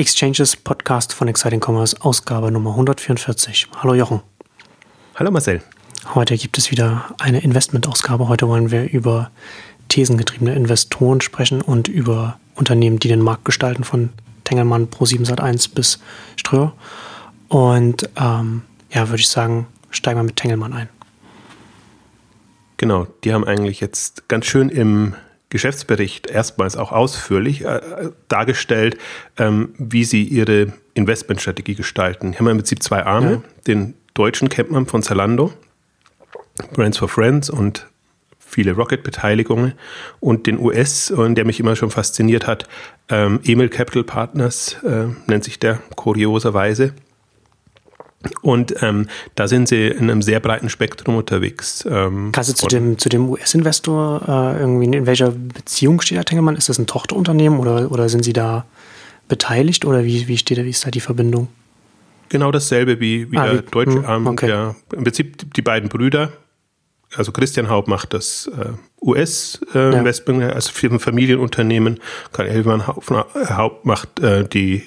Exchanges Podcast von Exciting Commerce, Ausgabe Nummer 144. Hallo Jochen. Hallo Marcel. Heute gibt es wieder eine Investmentausgabe. Heute wollen wir über thesengetriebene Investoren sprechen und über Unternehmen, die den Markt gestalten, von Tengelmann Pro 7 Sat1 bis Ströer. Und ähm, ja, würde ich sagen, steigen wir mit Tengelmann ein. Genau, die haben eigentlich jetzt ganz schön im Geschäftsbericht erstmals auch ausführlich äh, dargestellt, ähm, wie sie ihre Investmentstrategie gestalten. Die haben im Prinzip zwei Arme. Ja. Den deutschen kennt man von Zalando, Brands for Friends und viele Rocket-Beteiligungen und den US, äh, der mich immer schon fasziniert hat, ähm, Emil Capital Partners äh, nennt sich der kurioserweise. Und ähm, da sind sie in einem sehr breiten Spektrum unterwegs. Ähm, Kannst du zu dem, zu dem US-Investor äh, irgendwie in welcher Beziehung steht der Tengelmann? Ist das ein Tochterunternehmen oder, oder sind sie da beteiligt oder wie, wie steht da, wie ist da die Verbindung? Genau dasselbe wie, wie ah, der wie, deutsche hm, Arm. Okay. Der, Im Prinzip die beiden Brüder, also Christian Haupt macht das äh, US-Investment, äh, ja. also für ein Familienunternehmen. Karl Elfmann Haupt macht äh, die,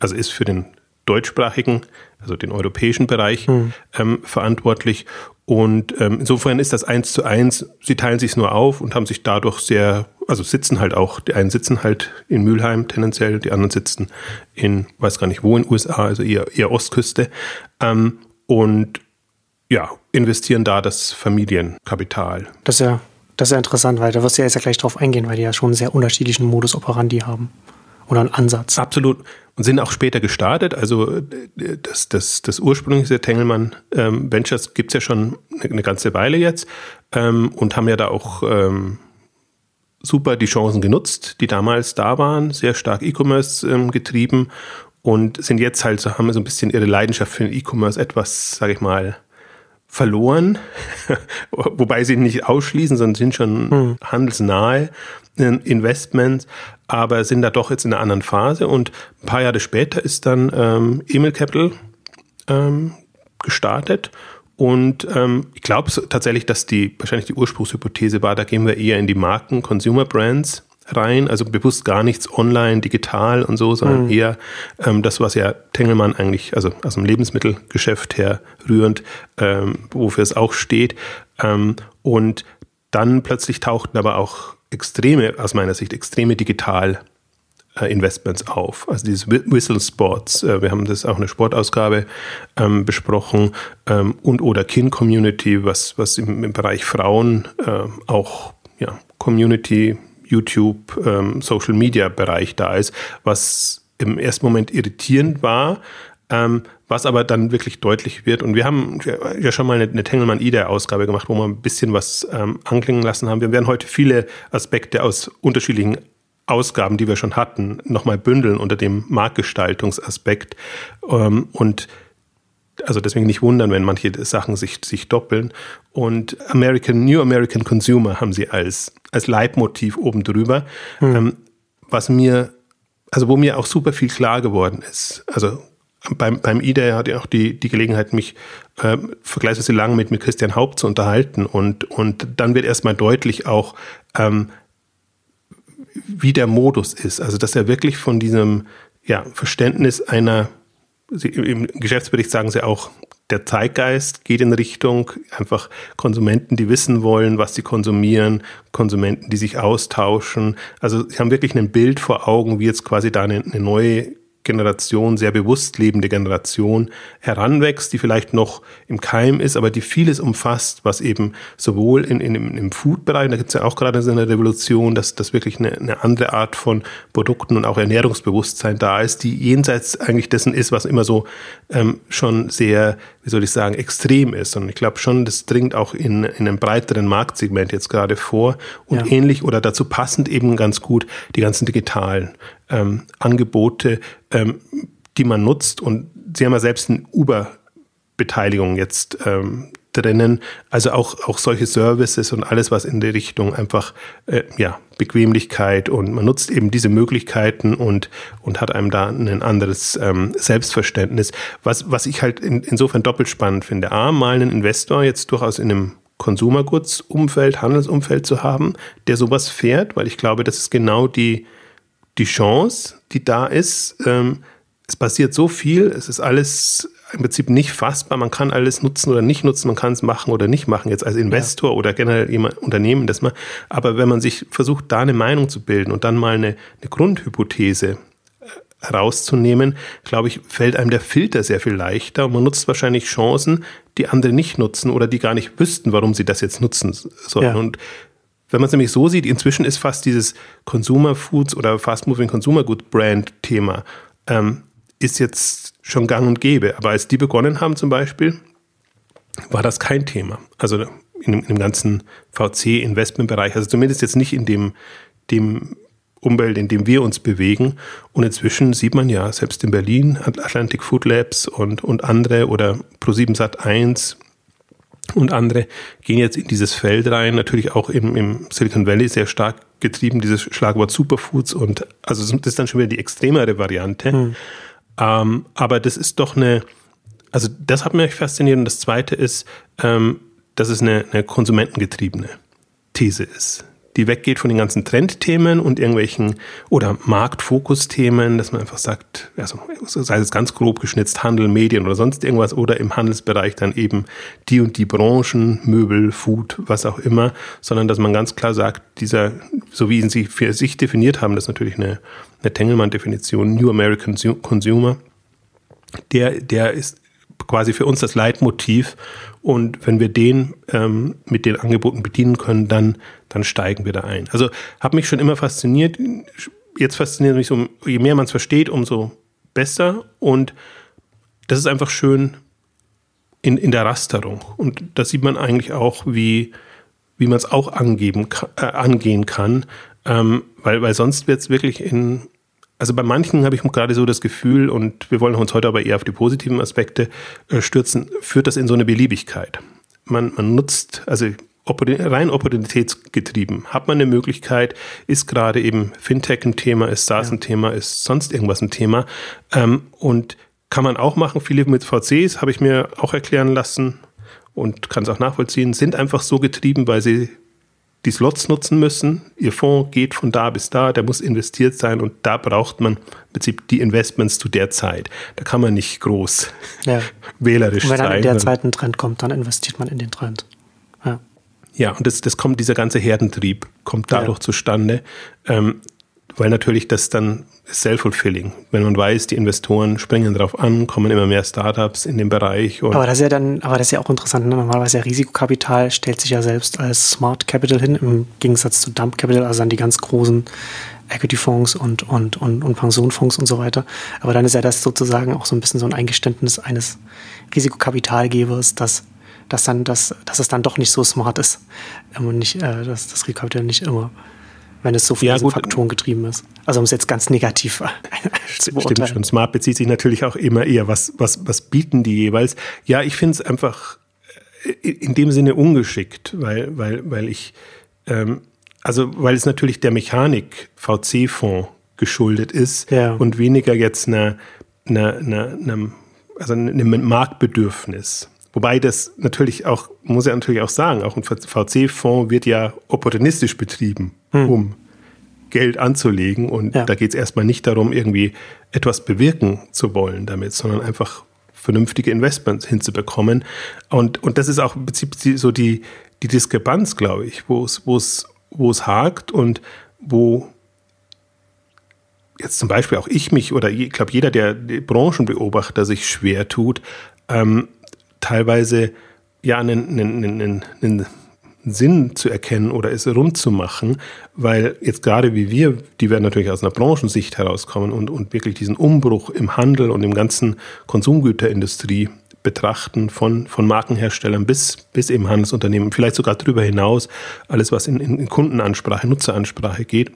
also ist für den deutschsprachigen, also den europäischen Bereich mhm. ähm, verantwortlich. Und ähm, insofern ist das eins zu eins. Sie teilen sich nur auf und haben sich dadurch sehr, also sitzen halt auch, die einen sitzen halt in Mülheim tendenziell, die anderen sitzen in, weiß gar nicht wo in USA, also eher, eher Ostküste. Ähm, und ja, investieren da das Familienkapital. Das ist ja, das ist ja interessant, weil da wirst du ja jetzt ja gleich drauf eingehen, weil die ja schon einen sehr unterschiedlichen Modus operandi haben oder einen Ansatz. Absolut. Und sind auch später gestartet. Also das, das, das ursprüngliche Tengelmann ähm, Ventures gibt es ja schon eine, ganze Weile jetzt ähm, und haben ja da auch ähm, super die Chancen genutzt, die damals da waren, sehr stark E-Commerce ähm, getrieben und sind jetzt halt so, haben so ein bisschen ihre Leidenschaft für den E-Commerce etwas, sage ich mal, verloren, wobei sie nicht ausschließen, sondern sind schon hm. handelsnahe Investments, aber sind da doch jetzt in einer anderen Phase. Und ein paar Jahre später ist dann ähm, Emil Capital ähm, gestartet. Und ähm, ich glaube tatsächlich, dass die wahrscheinlich die Ursprungshypothese war, da gehen wir eher in die Marken Consumer Brands rein, also bewusst gar nichts online, digital und so, sondern mhm. eher ähm, das, was ja Tengelmann eigentlich, also aus dem Lebensmittelgeschäft her rührend, ähm, wofür es auch steht. Ähm, und dann plötzlich tauchten aber auch extreme, aus meiner Sicht, extreme digital äh, Investments auf. Also dieses Whistle Sports, äh, wir haben das auch in der Sportausgabe ähm, besprochen, ähm, und oder Kin Community, was, was im, im Bereich Frauen äh, auch ja, Community YouTube, ähm, Social Media Bereich da ist, was im ersten Moment irritierend war, ähm, was aber dann wirklich deutlich wird. Und wir haben ja schon mal eine, eine Tengelmann-Ida-Ausgabe gemacht, wo wir ein bisschen was ähm, anklingen lassen haben. Wir werden heute viele Aspekte aus unterschiedlichen Ausgaben, die wir schon hatten, nochmal bündeln unter dem Marktgestaltungsaspekt. Ähm, und also deswegen nicht wundern, wenn manche Sachen sich, sich doppeln. Und American, New American Consumer haben sie als, als Leitmotiv oben drüber. Hm. Ähm, was mir, also wo mir auch super viel klar geworden ist. Also beim, beim IDA hatte ich auch die, die Gelegenheit, mich äh, vergleichsweise lang mit, mit Christian Haupt zu unterhalten. Und, und dann wird erstmal deutlich auch, ähm, wie der Modus ist. Also, dass er wirklich von diesem ja, Verständnis einer Sie, Im Geschäftsbericht sagen Sie auch, der Zeitgeist geht in Richtung einfach Konsumenten, die wissen wollen, was sie konsumieren, Konsumenten, die sich austauschen. Also sie haben wirklich ein Bild vor Augen, wie jetzt quasi da eine, eine neue Generation, sehr bewusst lebende Generation heranwächst, die vielleicht noch im Keim ist, aber die vieles umfasst, was eben sowohl in, in, im Food-Bereich, da gibt es ja auch gerade so eine Revolution, dass das wirklich eine, eine andere Art von Produkten und auch Ernährungsbewusstsein da ist, die jenseits eigentlich dessen ist, was immer so ähm, schon sehr, wie soll ich sagen, extrem ist. Und ich glaube schon, das dringt auch in, in einem breiteren Marktsegment jetzt gerade vor und ja. ähnlich oder dazu passend eben ganz gut die ganzen digitalen ähm, Angebote, ähm, die man nutzt. Und Sie haben ja selbst eine Uber-Beteiligung jetzt ähm, drinnen. Also auch, auch solche Services und alles, was in der Richtung einfach äh, ja, Bequemlichkeit und man nutzt eben diese Möglichkeiten und, und hat einem da ein anderes ähm, Selbstverständnis. Was, was ich halt in, insofern doppelt spannend finde. A, mal einen Investor jetzt durchaus in einem Consumer Handelsumfeld zu haben, der sowas fährt, weil ich glaube, das ist genau die, die Chance, die da ist, ähm, es passiert so viel, es ist alles im Prinzip nicht fassbar. Man kann alles nutzen oder nicht nutzen, man kann es machen oder nicht machen, jetzt als Investor ja. oder generell jemand Unternehmen, das man. Aber wenn man sich versucht, da eine Meinung zu bilden und dann mal eine, eine Grundhypothese äh, herauszunehmen, glaube ich, fällt einem der Filter sehr viel leichter und man nutzt wahrscheinlich Chancen, die andere nicht nutzen oder die gar nicht wüssten, warum sie das jetzt nutzen sollen. Ja. Und wenn man es nämlich so sieht, inzwischen ist fast dieses Consumer Foods oder Fast Moving Consumer Good Brand Thema ähm, ist jetzt schon gang und gäbe. Aber als die begonnen haben zum Beispiel, war das kein Thema. Also in dem, in dem ganzen VC-Investmentbereich, also zumindest jetzt nicht in dem, dem Umwelt, in dem wir uns bewegen. Und inzwischen sieht man ja, selbst in Berlin, Atlantic Food Labs und, und andere oder Pro7 Sat 1 und andere gehen jetzt in dieses Feld rein, natürlich auch im, im Silicon Valley sehr stark getrieben, dieses Schlagwort Superfoods und also das ist dann schon wieder die extremere Variante. Hm. Ähm, aber das ist doch eine, also das hat mich fasziniert. Und das Zweite ist, ähm, dass es eine, eine konsumentengetriebene These ist die weggeht von den ganzen Trendthemen und irgendwelchen oder Marktfokusthemen, dass man einfach sagt, also sei es ganz grob geschnitzt, Handel, Medien oder sonst irgendwas oder im Handelsbereich dann eben die und die Branchen, Möbel, Food, was auch immer, sondern dass man ganz klar sagt, dieser, so wie ihn sie für sich definiert haben, das ist natürlich eine, eine Tengelmann-Definition, New American Consumer, der, der ist quasi für uns das Leitmotiv. Und wenn wir den ähm, mit den Angeboten bedienen können, dann, dann steigen wir da ein. Also habe mich schon immer fasziniert. Jetzt fasziniert mich so, je mehr man es versteht, umso besser. Und das ist einfach schön in, in der Rasterung. Und da sieht man eigentlich auch, wie, wie man es auch angeben, äh, angehen kann. Ähm, weil, weil sonst wird es wirklich in, also bei manchen habe ich gerade so das Gefühl, und wir wollen uns heute aber eher auf die positiven Aspekte äh, stürzen, führt das in so eine Beliebigkeit. Man, man nutzt, also rein opportunitätsgetrieben. Hat man eine Möglichkeit, ist gerade eben Fintech ein Thema, ist SaaS ja. ein Thema, ist sonst irgendwas ein Thema. Ähm, und kann man auch machen. Viele mit VCs habe ich mir auch erklären lassen und kann es auch nachvollziehen, sind einfach so getrieben, weil sie die Slots nutzen müssen. Ihr Fonds geht von da bis da, der muss investiert sein und da braucht man im Prinzip die Investments zu der Zeit. Da kann man nicht groß ja. wählerisch sein. Und wenn dann in der Zeit ein Trend kommt, dann investiert man in den Trend. Ja, ja und das, das kommt, dieser ganze Herdentrieb kommt dadurch ja. zustande. Ähm, weil natürlich das dann self-fulfilling, wenn man weiß, die Investoren springen darauf an, kommen immer mehr Startups in den Bereich. aber das ist ja dann, aber das ist ja auch interessant. Ne? Normalerweise ja Risikokapital stellt sich ja selbst als Smart Capital hin, im Gegensatz zu Dump Capital, also dann die ganz großen Equity-Fonds und, und, und, und Pensionfonds und so weiter. Aber dann ist ja das sozusagen auch so ein bisschen so ein Eingeständnis eines Risikokapitalgebers, dass dass dann das, dass es dann doch nicht so smart ist und nicht, äh, dass das Risikokapital nicht immer wenn es so von ja, diesen Faktoren getrieben ist. Also um es jetzt ganz negativ zu beurteilen. Stimmt schon. Smart bezieht sich natürlich auch immer eher, was, was, was bieten die jeweils. Ja, ich finde es einfach äh, in dem Sinne ungeschickt, weil, weil, weil ich, ähm, also weil es natürlich der Mechanik VC-Fonds geschuldet ist ja. und weniger jetzt einer, einer, einer, einer also einem Marktbedürfnis. Wobei das natürlich auch, muss er natürlich auch sagen, auch ein VC-Fonds wird ja opportunistisch betrieben, hm. um Geld anzulegen. Und ja. da geht es erstmal nicht darum, irgendwie etwas bewirken zu wollen damit, sondern einfach vernünftige Investments hinzubekommen. Und, und das ist auch im Prinzip so die, die Diskrepanz, glaube ich, wo es, wo es, wo es hakt und wo jetzt zum Beispiel auch ich mich oder ich glaube jeder, der Branchenbeobachter sich schwer tut, ähm, teilweise ja einen, einen, einen, einen Sinn zu erkennen oder es rund zu machen, weil jetzt gerade wie wir, die werden natürlich aus einer Branchensicht herauskommen und, und wirklich diesen Umbruch im Handel und im ganzen Konsumgüterindustrie betrachten, von, von Markenherstellern bis, bis eben Handelsunternehmen, vielleicht sogar darüber hinaus, alles was in, in Kundenansprache, Nutzeransprache geht,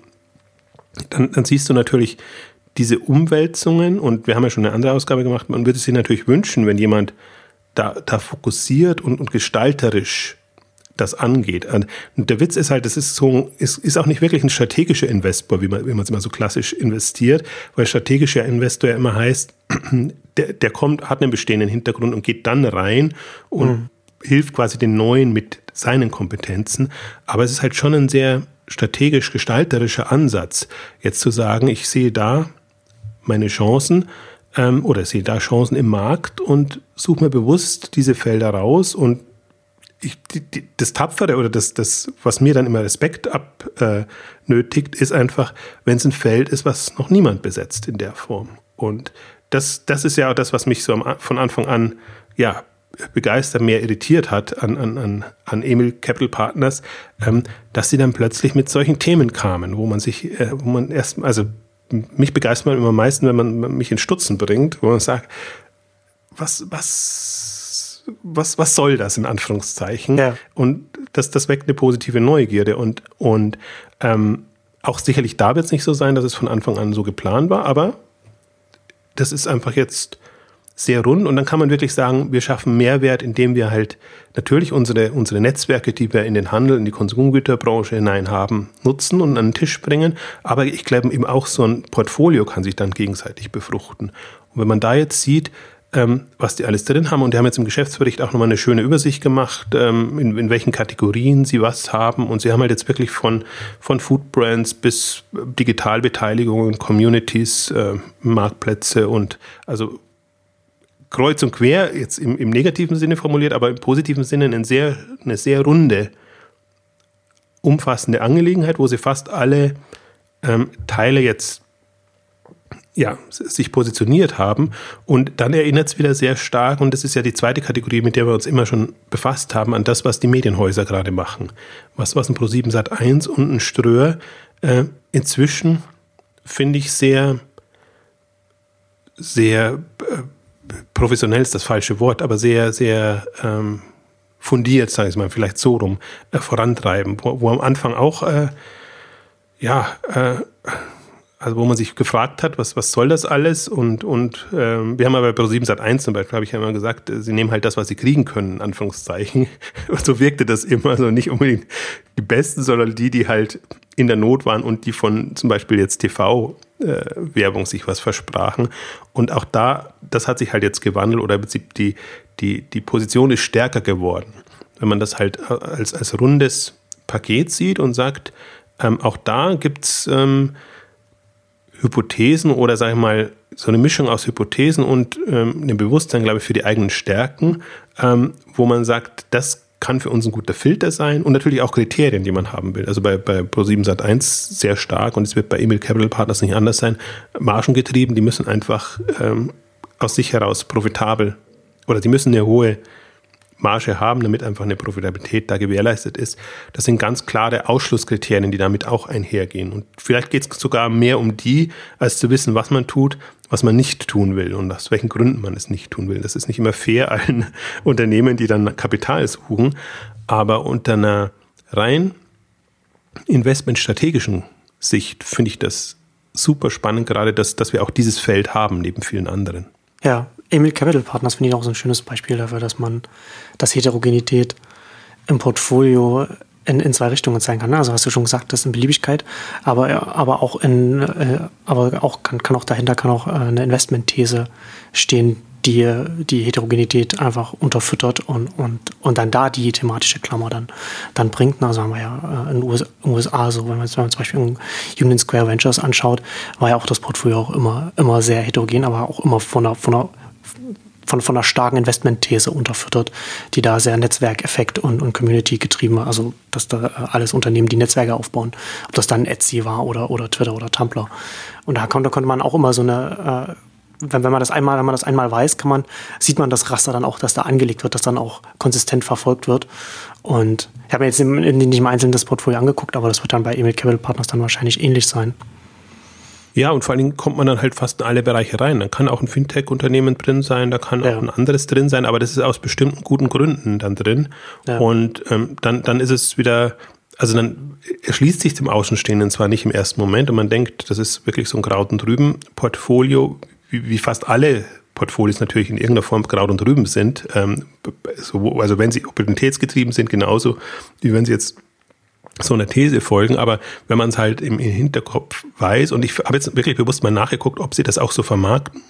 dann, dann siehst du natürlich diese Umwälzungen und wir haben ja schon eine andere Ausgabe gemacht, man würde sich natürlich wünschen, wenn jemand da, da fokussiert und, und gestalterisch das angeht. Und der Witz ist halt, das ist so, ist, ist auch nicht wirklich ein strategischer Investor, wie man, wie man es immer so klassisch investiert, weil strategischer Investor ja immer heißt, der, der kommt, hat einen bestehenden Hintergrund und geht dann rein und mhm. hilft quasi den Neuen mit seinen Kompetenzen. Aber es ist halt schon ein sehr strategisch gestalterischer Ansatz, jetzt zu sagen, ich sehe da meine Chancen ähm, oder sehe da Chancen im Markt und suche mir bewusst diese Felder raus und ich, die, das Tapfere oder das, das, was mir dann immer Respekt abnötigt, äh, ist einfach, wenn es ein Feld ist, was noch niemand besetzt in der Form. Und das, das ist ja auch das, was mich so am, von Anfang an ja, begeistert, mehr irritiert hat an, an, an, an Emil Capital Partners, ähm, dass sie dann plötzlich mit solchen Themen kamen, wo man sich, äh, wo man erst, also mich begeistert man immer am meisten, wenn man mich in Stutzen bringt, wo man sagt, was, was, was, was soll das in Anführungszeichen? Ja. Und das, das weckt eine positive Neugierde und, und ähm, auch sicherlich da wird es nicht so sein, dass es von Anfang an so geplant war, aber das ist einfach jetzt sehr rund und dann kann man wirklich sagen, wir schaffen Mehrwert, indem wir halt natürlich unsere, unsere Netzwerke, die wir in den Handel, in die Konsumgüterbranche hinein haben, nutzen und an den Tisch bringen. Aber ich glaube eben auch so ein Portfolio kann sich dann gegenseitig befruchten. Und wenn man da jetzt sieht, ähm, was die alles drin haben. Und die haben jetzt im Geschäftsbericht auch nochmal eine schöne Übersicht gemacht, ähm, in, in, welchen Kategorien sie was haben. Und sie haben halt jetzt wirklich von, von Food Brands bis Digitalbeteiligungen, Communities, äh, Marktplätze und also kreuz und quer, jetzt im, im negativen Sinne formuliert, aber im positiven Sinne eine sehr, eine sehr runde, umfassende Angelegenheit, wo sie fast alle ähm, Teile jetzt ja, sich positioniert haben. Und dann erinnert es wieder sehr stark, und das ist ja die zweite Kategorie, mit der wir uns immer schon befasst haben, an das, was die Medienhäuser gerade machen. Was, was ein Pro7 Sat 1 und ein Ströer äh, inzwischen, finde ich, sehr, sehr äh, professionell ist das falsche Wort, aber sehr, sehr ähm, fundiert, sage ich mal, vielleicht so rum, äh, vorantreiben, wo, wo, am Anfang auch, äh, ja, äh, also wo man sich gefragt hat, was, was soll das alles? Und, und ähm, wir haben aber bei Pro7 Sat 1 zum Beispiel, habe ich ja immer gesagt, äh, sie nehmen halt das, was sie kriegen können, in Anführungszeichen. So wirkte das immer, also nicht unbedingt die Besten, sondern die, die halt in der Not waren und die von zum Beispiel jetzt TV-Werbung äh, sich was versprachen. Und auch da, das hat sich halt jetzt gewandelt oder die, die, die Position ist stärker geworden. Wenn man das halt als, als rundes Paket sieht und sagt, ähm, auch da gibt's ähm, Hypothesen oder sage ich mal so eine Mischung aus Hypothesen und ähm, einem Bewusstsein, glaube ich, für die eigenen Stärken, ähm, wo man sagt, das kann für uns ein guter Filter sein und natürlich auch Kriterien, die man haben will. Also bei, bei Pro7 Sat 1 sehr stark und es wird bei Emil Capital Partners nicht anders sein. Margengetrieben, die müssen einfach ähm, aus sich heraus profitabel oder die müssen eine hohe Marge haben, damit einfach eine Profitabilität da gewährleistet ist. Das sind ganz klare Ausschlusskriterien, die damit auch einhergehen. Und vielleicht geht es sogar mehr um die, als zu wissen, was man tut, was man nicht tun will und aus welchen Gründen man es nicht tun will. Das ist nicht immer fair allen Unternehmen, die dann Kapital suchen, aber unter einer rein investmentstrategischen Sicht finde ich das super spannend, gerade dass, dass wir auch dieses Feld haben, neben vielen anderen. Ja, Emil Capital Partners finde ich auch so ein schönes Beispiel dafür, dass man, dass Heterogenität im Portfolio in, in zwei Richtungen sein kann. Also hast du schon gesagt, das ist in Beliebigkeit, aber, aber auch in, äh, aber auch kann, kann auch dahinter kann auch äh, eine Investmentthese stehen, die die Heterogenität einfach unterfüttert und, und, und dann da die thematische Klammer dann, dann bringt. Also haben wir ja äh, in den USA so, wenn man, wenn man zum Beispiel Union Square Ventures anschaut, war ja auch das Portfolio auch immer, immer sehr heterogen, aber auch immer von einer, von einer von, von einer starken Investmentthese unterfüttert, die da sehr Netzwerkeffekt und, und Community getrieben war. Also, dass da äh, alles Unternehmen, die Netzwerke aufbauen, ob das dann Etsy war oder, oder Twitter oder Tumblr. Und da konnte, konnte man auch immer so eine, äh, wenn, wenn man das einmal, wenn man das einmal weiß, kann man, sieht man das Raster dann auch, dass da angelegt wird, dass dann auch konsistent verfolgt wird. Und ich habe mir jetzt nicht im Einzelnen das Portfolio angeguckt, aber das wird dann bei Emil Capital Partners dann wahrscheinlich ähnlich sein. Ja, und vor allen Dingen kommt man dann halt fast in alle Bereiche rein. Da kann auch ein Fintech-Unternehmen drin sein, da kann ja. auch ein anderes drin sein, aber das ist aus bestimmten guten Gründen dann drin. Ja. Und ähm, dann, dann ist es wieder, also dann erschließt sich dem Außenstehenden zwar nicht im ersten Moment und man denkt, das ist wirklich so ein Kraut und Rüben Portfolio, wie, wie fast alle Portfolios natürlich in irgendeiner Form Kraut und Rüben sind. Ähm, so, also wenn sie opportunitätsgetrieben sind, genauso wie wenn sie jetzt so einer These folgen, aber wenn man es halt im, im, Hinterkopf weiß, und ich habe jetzt wirklich bewusst mal nachgeguckt, ob sie das auch so vermarkten,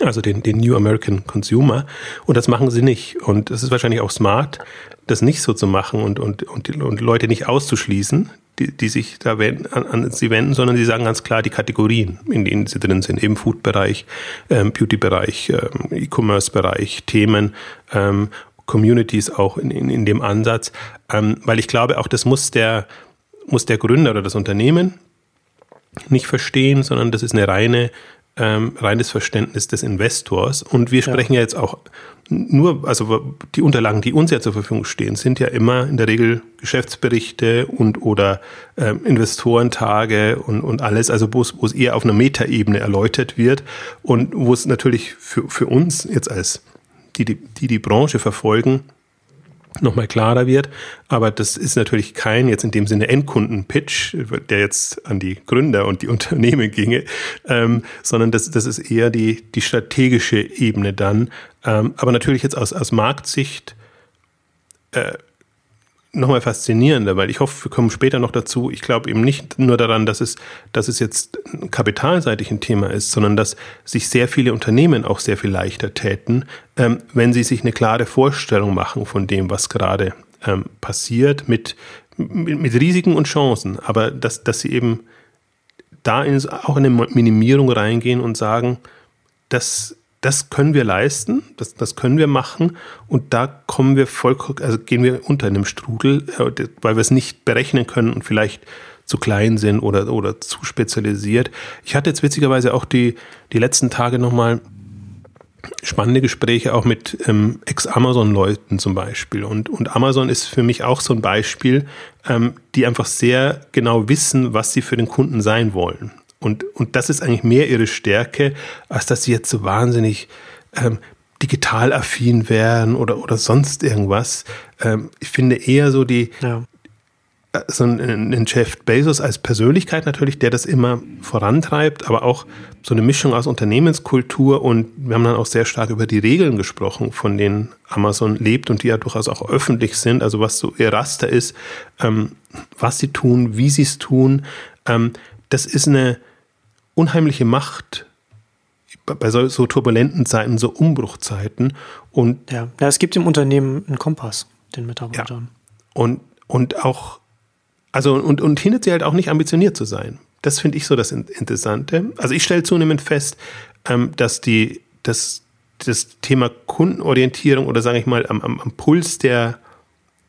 also den, den New American Consumer. Und das machen sie nicht. Und es ist wahrscheinlich auch smart, das nicht so zu machen und, und, und, und Leute nicht auszuschließen, die, die sich da wenden, an, an sie wenden, sondern sie sagen ganz klar die Kategorien, in denen sie drin sind, eben Food-Bereich, ähm, Beauty-Bereich, ähm, E-Commerce-Bereich, Themen, ähm, Communities auch in, in, in dem Ansatz. Ähm, weil ich glaube, auch das muss der, muss der Gründer oder das Unternehmen nicht verstehen, sondern das ist eine reine ähm, reines Verständnis des Investors. Und wir sprechen ja. ja jetzt auch nur, also die Unterlagen, die uns ja zur Verfügung stehen, sind ja immer in der Regel Geschäftsberichte und oder ähm, Investorentage und, und alles, also wo es, wo es eher auf einer Metaebene erläutert wird und wo es natürlich für, für uns jetzt als die, die die, die Branche verfolgen, nochmal klarer wird. Aber das ist natürlich kein jetzt in dem Sinne Endkunden-Pitch, der jetzt an die Gründer und die Unternehmen ginge, ähm, sondern das, das ist eher die, die strategische Ebene dann. Ähm, aber natürlich jetzt aus, aus Marktsicht äh, nochmal faszinierender, weil ich hoffe, wir kommen später noch dazu. Ich glaube eben nicht nur daran, dass es, dass es jetzt kapitalseitig ein Thema ist, sondern dass sich sehr viele Unternehmen auch sehr viel leichter täten, ähm, wenn sie sich eine klare Vorstellung machen von dem, was gerade ähm, passiert, mit, mit, mit, Risiken und Chancen, aber dass, dass sie eben da in, auch in eine Minimierung reingehen und sagen, das das können wir leisten, das, das können wir machen und da kommen wir vollkommen, also gehen wir unter einem Strudel, äh, weil wir es nicht berechnen können und vielleicht zu klein sind oder, oder zu spezialisiert. Ich hatte jetzt witzigerweise auch die, die letzten Tage nochmal spannende Gespräche auch mit ähm, Ex-Amazon-Leuten zum Beispiel. Und, und Amazon ist für mich auch so ein Beispiel, ähm, die einfach sehr genau wissen, was sie für den Kunden sein wollen. Und, und das ist eigentlich mehr ihre Stärke, als dass sie jetzt so wahnsinnig ähm, digital affin wären oder, oder sonst irgendwas. Ähm, ich finde eher so die, ja. Äh, so ein, ein Jeff Bezos als Persönlichkeit natürlich, der das immer vorantreibt, aber auch so eine Mischung aus Unternehmenskultur und wir haben dann auch sehr stark über die Regeln gesprochen, von denen Amazon lebt und die ja durchaus auch öffentlich sind, also was so ihr Raster ist, ähm, was sie tun, wie sie es tun. Ähm, das ist eine, unheimliche Macht bei so, so, turbulenten Zeiten, so Umbruchzeiten. Und ja. ja, es gibt im Unternehmen einen Kompass, den Mitarbeitern. Ja. Und, und auch, also und, und hindert sie halt auch nicht ambitioniert zu sein. Das finde ich so das Interessante. Also ich stelle zunehmend fest, ähm, dass die, dass das Thema Kundenorientierung oder sage ich mal am, am, am Puls der,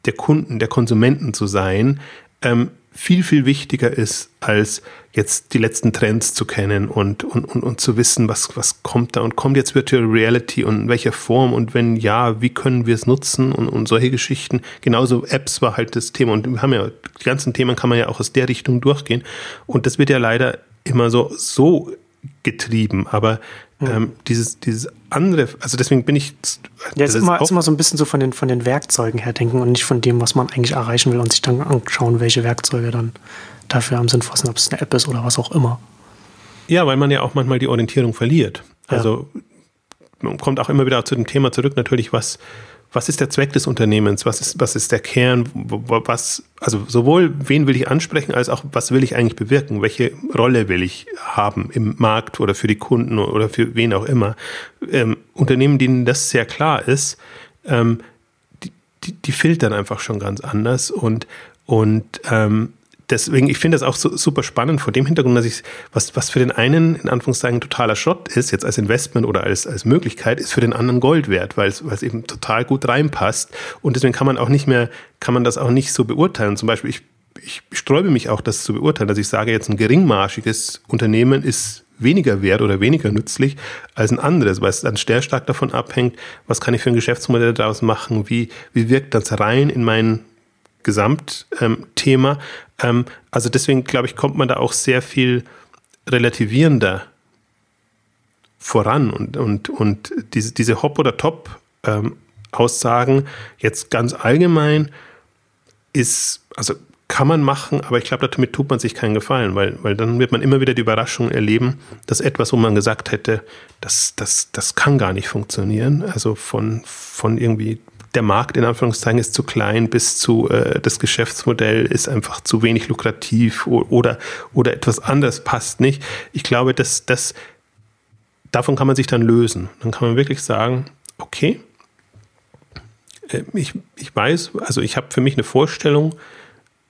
der Kunden, der Konsumenten zu sein, ähm, viel, viel wichtiger ist, als jetzt die letzten Trends zu kennen und, und, und, und zu wissen, was, was kommt da und kommt jetzt Virtual Reality und in welcher Form und wenn ja, wie können wir es nutzen und, und solche Geschichten. Genauso Apps war halt das Thema und wir haben ja, die ganzen Themen kann man ja auch aus der Richtung durchgehen und das wird ja leider immer so, so getrieben, aber ähm, dieses, dieses andere, also deswegen bin ich. Ja, ist immer, ist immer so ein bisschen so von den, von den Werkzeugen her denken und nicht von dem, was man eigentlich erreichen will und sich dann anschauen, welche Werkzeuge dann dafür am sinnvollsten, ob es eine App ist oder was auch immer. Ja, weil man ja auch manchmal die Orientierung verliert. Also ja. man kommt auch immer wieder zu dem Thema zurück, natürlich, was, was ist der Zweck des Unternehmens, was ist, was ist der Kern, was, also sowohl wen will ich ansprechen, als auch was will ich eigentlich bewirken, welche Rolle will ich haben im Markt oder für die Kunden oder für wen auch immer. Ähm, Unternehmen, denen das sehr klar ist, ähm, die, die, die filtern einfach schon ganz anders und, und ähm, deswegen, ich finde das auch so, super spannend vor dem Hintergrund, dass ich, was, was für den einen in Anführungszeichen totaler Schrott ist, jetzt als Investment oder als, als Möglichkeit, ist für den anderen Gold wert, weil es, eben total gut reinpasst. Und deswegen kann man auch nicht mehr, kann man das auch nicht so beurteilen. Zum Beispiel, ich, ich sträube mich auch, das zu beurteilen, dass ich sage, jetzt ein geringmarschiges Unternehmen ist weniger wert oder weniger nützlich als ein anderes, weil es dann sehr stark davon abhängt, was kann ich für ein Geschäftsmodell daraus machen, wie, wie wirkt das rein in meinen Gesamtthema. Ähm, also deswegen glaube ich, kommt man da auch sehr viel relativierender voran und, und, und diese, diese Hop- oder Top-Aussagen ähm, jetzt ganz allgemein ist, also kann man machen, aber ich glaube, damit tut man sich keinen Gefallen, weil, weil dann wird man immer wieder die Überraschung erleben, dass etwas, wo man gesagt hätte, das, das, das kann gar nicht funktionieren, also von, von irgendwie der Markt in Anführungszeichen ist zu klein bis zu äh, das Geschäftsmodell ist einfach zu wenig lukrativ oder, oder etwas anderes passt nicht. Ich glaube, dass das davon kann man sich dann lösen. Dann kann man wirklich sagen, okay, äh, ich, ich weiß, also ich habe für mich eine Vorstellung,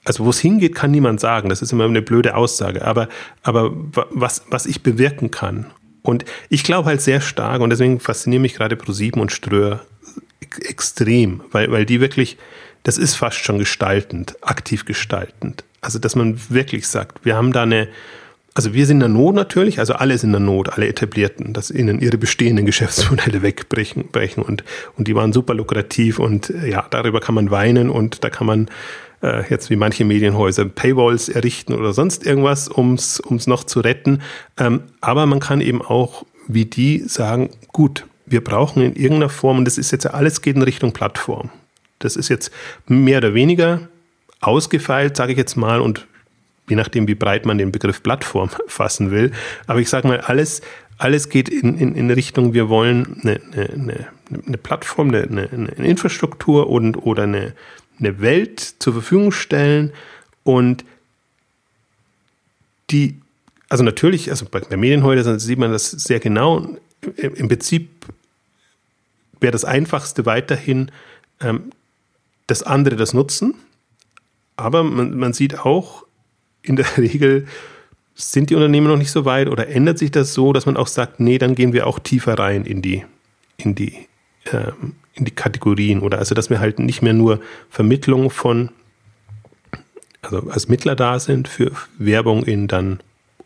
also wo es hingeht, kann niemand sagen. Das ist immer eine blöde Aussage. Aber, aber was, was ich bewirken kann. Und ich glaube halt sehr stark, und deswegen faszinieren mich gerade Pro7 und Ströer extrem, weil, weil die wirklich, das ist fast schon gestaltend, aktiv gestaltend. Also, dass man wirklich sagt, wir haben da eine, also wir sind in der Not natürlich, also alle sind in der Not, alle etablierten, dass ihnen ihre bestehenden Geschäftsmodelle wegbrechen brechen und, und die waren super lukrativ und ja, darüber kann man weinen und da kann man äh, jetzt wie manche Medienhäuser Paywalls errichten oder sonst irgendwas, um es noch zu retten. Ähm, aber man kann eben auch wie die sagen, gut, wir brauchen in irgendeiner Form, und das ist jetzt alles geht in Richtung Plattform. Das ist jetzt mehr oder weniger ausgefeilt, sage ich jetzt mal, und je nachdem, wie breit man den Begriff Plattform fassen will. Aber ich sage mal, alles, alles geht in, in, in Richtung, wir wollen eine, eine, eine Plattform, eine, eine, Infrastruktur und, oder eine, eine Welt zur Verfügung stellen und die, also natürlich, also bei, bei Medienhäusern sieht man das sehr genau. Im Prinzip wäre das Einfachste weiterhin, ähm, dass andere das nutzen. Aber man, man sieht auch, in der Regel sind die Unternehmen noch nicht so weit oder ändert sich das so, dass man auch sagt, nee, dann gehen wir auch tiefer rein in die, in die, ähm, in die Kategorien oder also, dass wir halt nicht mehr nur Vermittlung von, also als Mittler da sind für Werbung in dann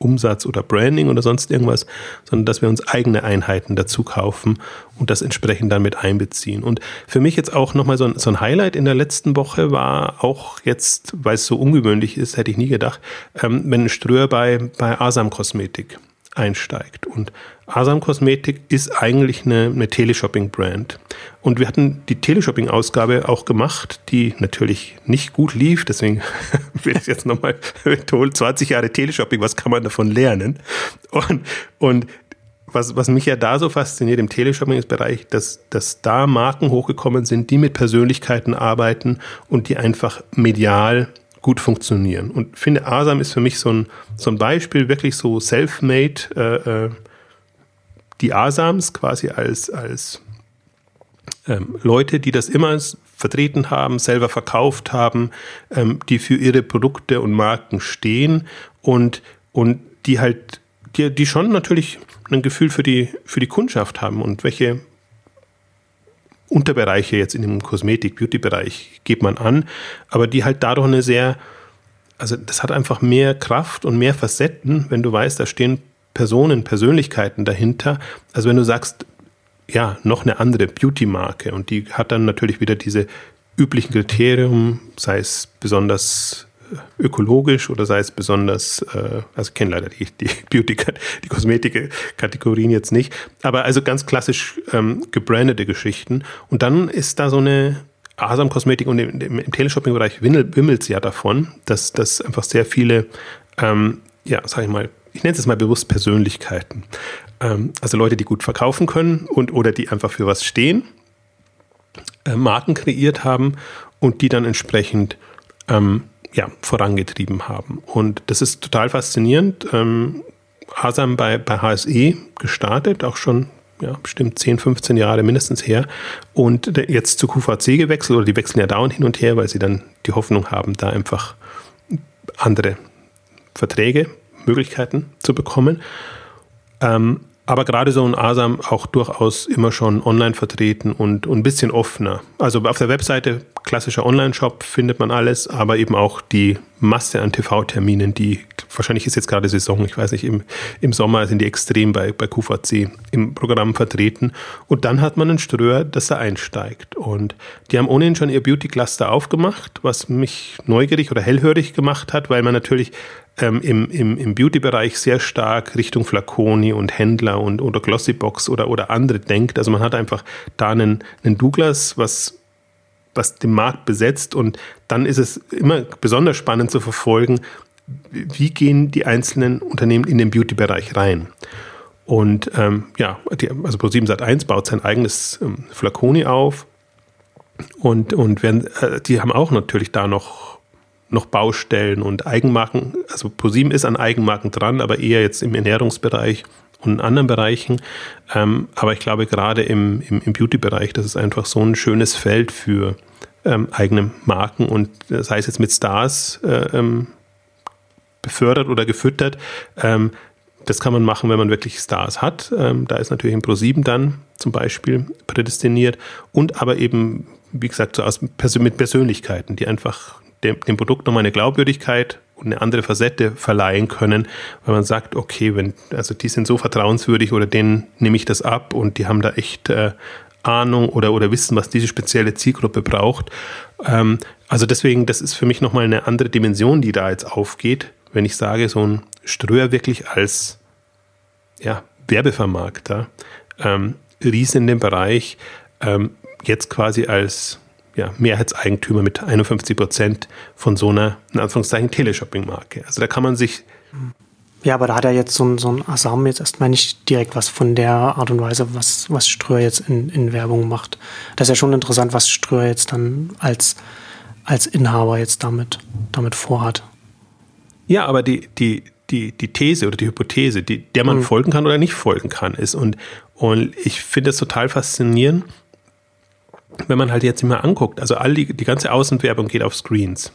Umsatz oder Branding oder sonst irgendwas, sondern dass wir uns eigene Einheiten dazu kaufen und das entsprechend dann mit einbeziehen. Und für mich jetzt auch nochmal so ein, so ein Highlight in der letzten Woche war auch jetzt, weil es so ungewöhnlich ist, hätte ich nie gedacht, ähm, wenn Ströer bei, bei Asam Kosmetik einsteigt. Und Asam Kosmetik ist eigentlich eine, eine Teleshopping-Brand. Und wir hatten die Teleshopping-Ausgabe auch gemacht, die natürlich nicht gut lief. Deswegen will ich jetzt nochmal betonen, 20 Jahre Teleshopping, was kann man davon lernen? Und, und was, was mich ja da so fasziniert im Teleshopping-Bereich, dass, dass da Marken hochgekommen sind, die mit Persönlichkeiten arbeiten und die einfach medial gut funktionieren. Und finde, Asam ist für mich so ein, so ein Beispiel, wirklich so self-made, äh, äh, die Asams quasi als, als ähm, Leute, die das immer vertreten haben, selber verkauft haben, ähm, die für ihre Produkte und Marken stehen und, und die halt, die, die schon natürlich ein Gefühl für die, für die Kundschaft haben und welche Unterbereiche jetzt in dem Kosmetik-Beauty-Bereich geht man an, aber die halt dadurch eine sehr, also das hat einfach mehr Kraft und mehr Facetten, wenn du weißt, da stehen Personen, Persönlichkeiten dahinter, als wenn du sagst, ja, noch eine andere Beauty-Marke. Und die hat dann natürlich wieder diese üblichen Kriterien, sei es besonders ökologisch oder sei es besonders, äh, also ich kenne leider die, die Beauty, die Kosmetik-Kategorien jetzt nicht, aber also ganz klassisch ähm, gebrandete Geschichten. Und dann ist da so eine Asam Kosmetik und im, im, Teleshopping-Bereich wimmelt es ja davon, dass, dass einfach sehr viele, ähm, ja, sag ich mal, ich nenne es mal bewusst Persönlichkeiten. Ähm, also Leute, die gut verkaufen können und oder die einfach für was stehen, äh, Marken kreiert haben und die dann entsprechend ähm, ja, vorangetrieben haben. Und das ist total faszinierend. Ähm, Asam bei, bei HSE gestartet, auch schon ja, bestimmt 10, 15 Jahre mindestens her. Und jetzt zu QVC gewechselt, oder die wechseln ja dauernd hin und her, weil sie dann die Hoffnung haben, da einfach andere Verträge, Möglichkeiten zu bekommen. Ähm, aber gerade so ein Asam auch durchaus immer schon online vertreten und, und ein bisschen offener. Also auf der Webseite klassischer Online-Shop findet man alles, aber eben auch die Masse an TV-Terminen, die wahrscheinlich ist jetzt gerade Saison, ich weiß nicht, im, im Sommer sind die extrem bei, bei QVC im Programm vertreten. Und dann hat man einen Ströer, dass er einsteigt. Und die haben ohnehin schon ihr Beauty-Cluster aufgemacht, was mich neugierig oder hellhörig gemacht hat, weil man natürlich ähm, im, im, im Beauty-Bereich sehr stark Richtung Flaconi und Händler und oder Glossybox oder, oder andere denkt. Also man hat einfach da einen, einen Douglas, was, was den Markt besetzt und dann ist es immer besonders spannend zu verfolgen, wie gehen die einzelnen Unternehmen in den Beauty-Bereich rein. Und ähm, ja, die, also Pro7 Sat1 baut sein eigenes ähm, Flaconi auf und, und werden, äh, die haben auch natürlich da noch noch Baustellen und Eigenmarken. Also ProSieben ist an Eigenmarken dran, aber eher jetzt im Ernährungsbereich und in anderen Bereichen. Ähm, aber ich glaube, gerade im, im, im Beauty-Bereich, das ist einfach so ein schönes Feld für ähm, eigene Marken und das heißt jetzt mit Stars äh, ähm, befördert oder gefüttert. Ähm, das kann man machen, wenn man wirklich Stars hat. Ähm, da ist natürlich ein Pro7 dann zum Beispiel prädestiniert und aber eben, wie gesagt, so aus, mit Persönlichkeiten, die einfach dem, dem Produkt nochmal eine Glaubwürdigkeit und eine andere Facette verleihen können, weil man sagt, okay, wenn, also die sind so vertrauenswürdig oder denen nehme ich das ab und die haben da echt äh, Ahnung oder, oder wissen, was diese spezielle Zielgruppe braucht. Ähm, also deswegen, das ist für mich nochmal eine andere Dimension, die da jetzt aufgeht, wenn ich sage, so ein Ströer wirklich als ja, Werbevermarkter, ähm, Riesen in dem Bereich, ähm, jetzt quasi als ja, Mehrheitseigentümer mit 51 Prozent von so einer, in Anführungszeichen, Teleshopping-Marke. Also da kann man sich. Ja, aber da hat er jetzt so ein, so ein Asam jetzt erstmal nicht direkt was von der Art und Weise, was, was Ströer jetzt in, in Werbung macht. Das ist ja schon interessant, was Ströer jetzt dann als, als Inhaber jetzt damit, damit vorhat. Ja, aber die, die, die, die These oder die Hypothese, die, der man mhm. folgen kann oder nicht folgen kann, ist. Und, und ich finde es total faszinierend, wenn man halt jetzt immer anguckt, also all die, die ganze Außenwerbung geht auf Screens.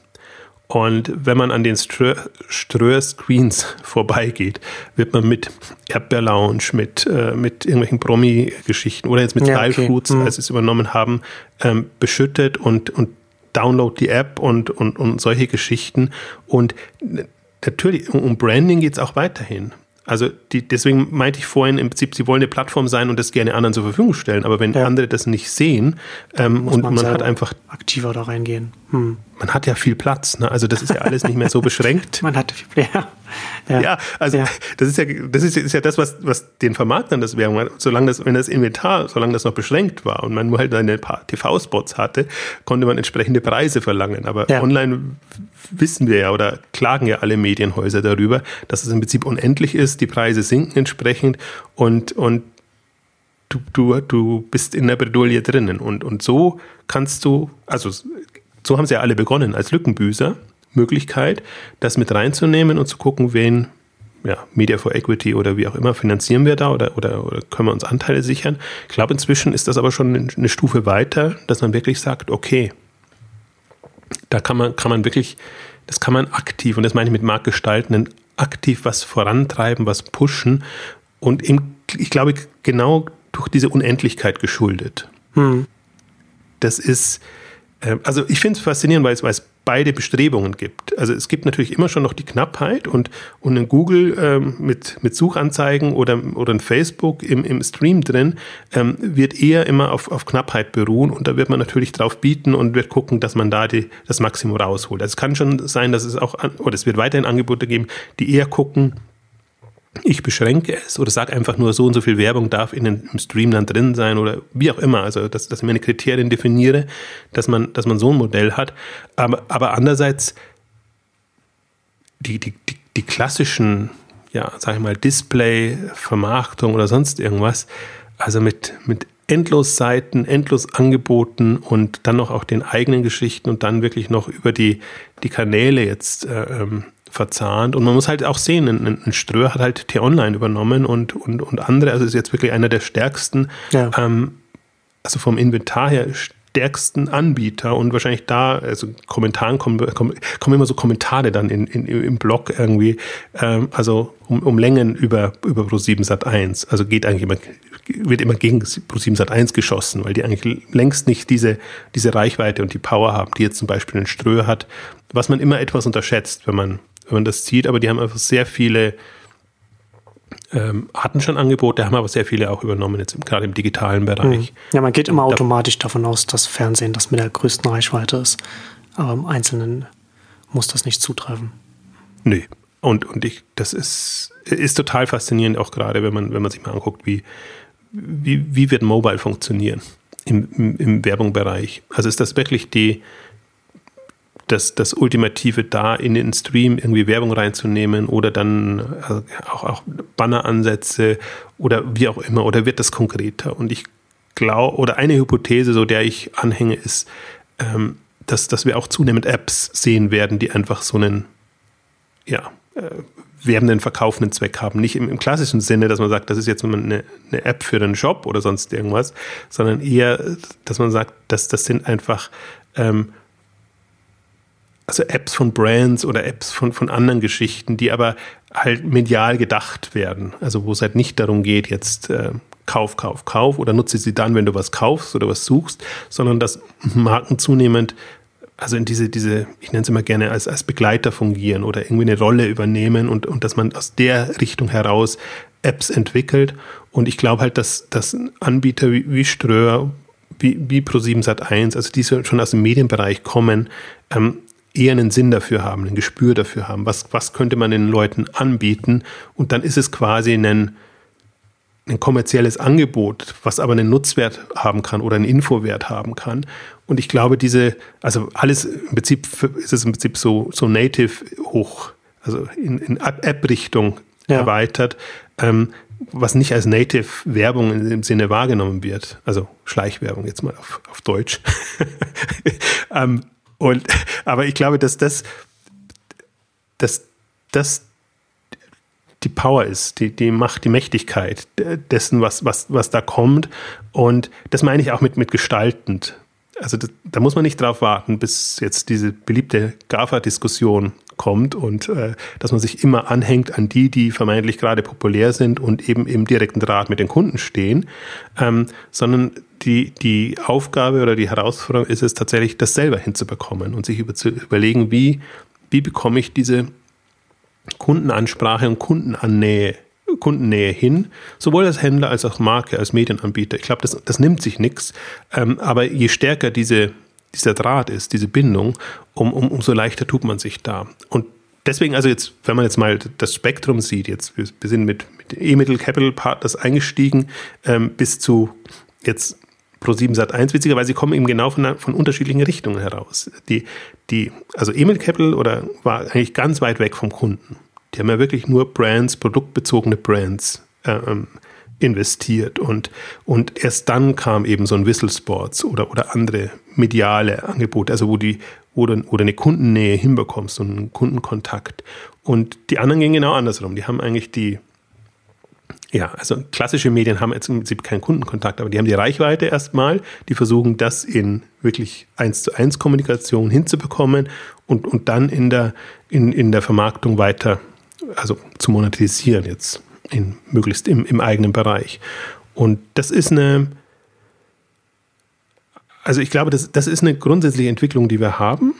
Und wenn man an den Ströer-Screens vorbeigeht, wird man mit Erdbeer-Lounge, mit, äh, mit irgendwelchen Promi-Geschichten oder jetzt mit ja, okay. Fruits, mhm. als sie es übernommen haben, ähm, beschüttet und, und download die App und, und, und solche Geschichten. Und natürlich, um Branding geht es auch weiterhin. Also die, deswegen meinte ich vorhin im Prinzip, sie wollen eine Plattform sein und das gerne anderen zur Verfügung stellen. Aber wenn ja. andere das nicht sehen ähm, und man, man hat einfach aktiver da reingehen. Hm. Man hat ja viel Platz. Ne? Also das ist ja alles nicht mehr so beschränkt. man hat viel Platz. Ja, ja also ja. das ist ja das ist, ist ja das, was, was den Vermarktern das Werbung hat. Solange das, wenn das Inventar, solange das noch beschränkt war und man nur halt ein paar TV-Spots hatte, konnte man entsprechende Preise verlangen. Aber ja. online wissen wir ja oder klagen ja alle Medienhäuser darüber, dass es im Prinzip unendlich ist, die Preise sinken entsprechend und, und du, du, du bist in der Bredouille drinnen. Und, und so kannst du, also so haben sie ja alle begonnen, als Lückenbüßer, Möglichkeit, das mit reinzunehmen und zu gucken, wen, ja, Media for Equity oder wie auch immer, finanzieren wir da oder, oder, oder können wir uns Anteile sichern. Ich glaube, inzwischen ist das aber schon eine Stufe weiter, dass man wirklich sagt, okay, da kann man, kann man wirklich, das kann man aktiv, und das meine ich mit Marktgestalten, aktiv was vorantreiben, was pushen und im, ich glaube, genau durch diese Unendlichkeit geschuldet. Hm. Das ist, also ich finde es faszinierend, weil es, beide Bestrebungen gibt. Also es gibt natürlich immer schon noch die Knappheit und, und in Google ähm, mit, mit Suchanzeigen oder, oder in Facebook im, im Stream drin ähm, wird eher immer auf, auf Knappheit beruhen und da wird man natürlich drauf bieten und wird gucken, dass man da die, das Maximum rausholt. Also es kann schon sein, dass es auch, oder es wird weiterhin Angebote geben, die eher gucken, ich beschränke es oder sage einfach nur so und so viel Werbung darf in dem Stream dann drin sein oder wie auch immer. Also dass, dass ich meine Kriterien definiere, dass man, dass man so ein Modell hat. Aber, aber andererseits die, die, die, die klassischen, ja, sag ich mal, Display, Vermarktung oder sonst irgendwas, also mit, mit endlos Seiten, endlos Angeboten und dann noch auch den eigenen Geschichten und dann wirklich noch über die, die Kanäle jetzt äh, ähm, verzahnt. Und man muss halt auch sehen, ein, ein Ströer hat halt T-Online übernommen und, und, und andere, also ist jetzt wirklich einer der stärksten, ja. ähm, also vom Inventar her stärksten Anbieter und wahrscheinlich da, also Kommentaren kommen, kommen, kommen immer so Kommentare dann in, in, im Blog irgendwie, ähm, also um, um Längen über, über Pro7 Sat 1. Also geht eigentlich immer, wird immer gegen Pro7 Sat 1 geschossen, weil die eigentlich längst nicht diese, diese Reichweite und die Power haben, die jetzt zum Beispiel ein Ströer hat, was man immer etwas unterschätzt, wenn man wenn man das sieht, aber die haben einfach sehr viele, ähm, hatten schon Angebote, haben aber sehr viele auch übernommen, jetzt gerade im digitalen Bereich. Hm. Ja, man geht immer da, automatisch davon aus, dass Fernsehen das mit der größten Reichweite ist. Aber im Einzelnen muss das nicht zutreffen. Nö. Und, und ich, das ist, ist total faszinierend, auch gerade, wenn man, wenn man sich mal anguckt, wie, wie, wie wird Mobile funktionieren im, im, im Werbungsbereich. Also ist das wirklich die, das, das Ultimative da in den Stream irgendwie Werbung reinzunehmen oder dann also auch, auch Banneransätze oder wie auch immer oder wird das konkreter? Und ich glaube, oder eine Hypothese, so der ich anhänge, ist, ähm, dass, dass wir auch zunehmend Apps sehen werden, die einfach so einen ja, äh, werbenden, verkaufenden Zweck haben. Nicht im, im, klassischen Sinne, dass man sagt, das ist jetzt eine, eine App für einen Shop oder sonst irgendwas, sondern eher, dass man sagt, dass das sind einfach ähm, also Apps von Brands oder Apps von, von anderen Geschichten, die aber halt medial gedacht werden. Also wo es halt nicht darum geht, jetzt äh, Kauf, Kauf, Kauf oder nutze sie dann, wenn du was kaufst oder was suchst, sondern dass Marken zunehmend also in diese, diese, ich nenne es immer gerne als, als Begleiter fungieren oder irgendwie eine Rolle übernehmen und, und dass man aus der Richtung heraus Apps entwickelt. Und ich glaube halt, dass, dass Anbieter wie, wie Ströer, wie, wie Pro7 Sat1, also die schon aus dem Medienbereich kommen, ähm, eher einen Sinn dafür haben, ein Gespür dafür haben. Was, was könnte man den Leuten anbieten? Und dann ist es quasi ein, ein kommerzielles Angebot, was aber einen Nutzwert haben kann oder einen Infowert haben kann. Und ich glaube, diese, also alles im Prinzip ist es im Prinzip so, so native hoch, also in, in App-Richtung ja. erweitert, ähm, was nicht als native Werbung in dem Sinne wahrgenommen wird. Also Schleichwerbung jetzt mal auf, auf Deutsch. ähm, und, aber ich glaube, dass das, dass das die Power ist, die, die Macht, die Mächtigkeit dessen, was, was, was da kommt. Und das meine ich auch mit, mit gestaltend. Also das, da muss man nicht drauf warten, bis jetzt diese beliebte GAFA-Diskussion kommt und äh, dass man sich immer anhängt an die, die vermeintlich gerade populär sind und eben im direkten Draht mit den Kunden stehen, ähm, sondern die, die Aufgabe oder die Herausforderung ist es tatsächlich, das selber hinzubekommen und sich über, zu überlegen, wie, wie bekomme ich diese Kundenansprache und Kundenannähe, Kundennähe hin, sowohl als Händler als auch Marke, als Medienanbieter. Ich glaube, das, das nimmt sich nichts. Ähm, aber je stärker diese, dieser Draht ist, diese Bindung, um, um, umso leichter tut man sich da. Und deswegen, also jetzt, wenn man jetzt mal das Spektrum sieht, jetzt, wir, wir sind mit, mit E-Mittel Capital Partners eingestiegen, ähm, bis zu jetzt Pro7 Sat 1, witzigerweise, kommen eben genau von, von unterschiedlichen Richtungen heraus. Die, die, also Emil Capital oder war eigentlich ganz weit weg vom Kunden. Die haben ja wirklich nur Brands, produktbezogene Brands ähm, investiert und, und erst dann kam eben so ein Whistle Sports oder, oder andere mediale Angebote, also wo die, du, du eine Kundennähe hinbekommst, so einen Kundenkontakt. Und die anderen gehen genau andersrum. Die haben eigentlich die, ja, also klassische Medien haben jetzt im Prinzip keinen Kundenkontakt, aber die haben die Reichweite erstmal, die versuchen das in wirklich eins zu eins Kommunikation hinzubekommen und, und dann in der, in, in der Vermarktung weiter, also zu monetarisieren jetzt, in, möglichst im, im eigenen Bereich. Und das ist eine, also ich glaube, das, das ist eine grundsätzliche Entwicklung, die wir haben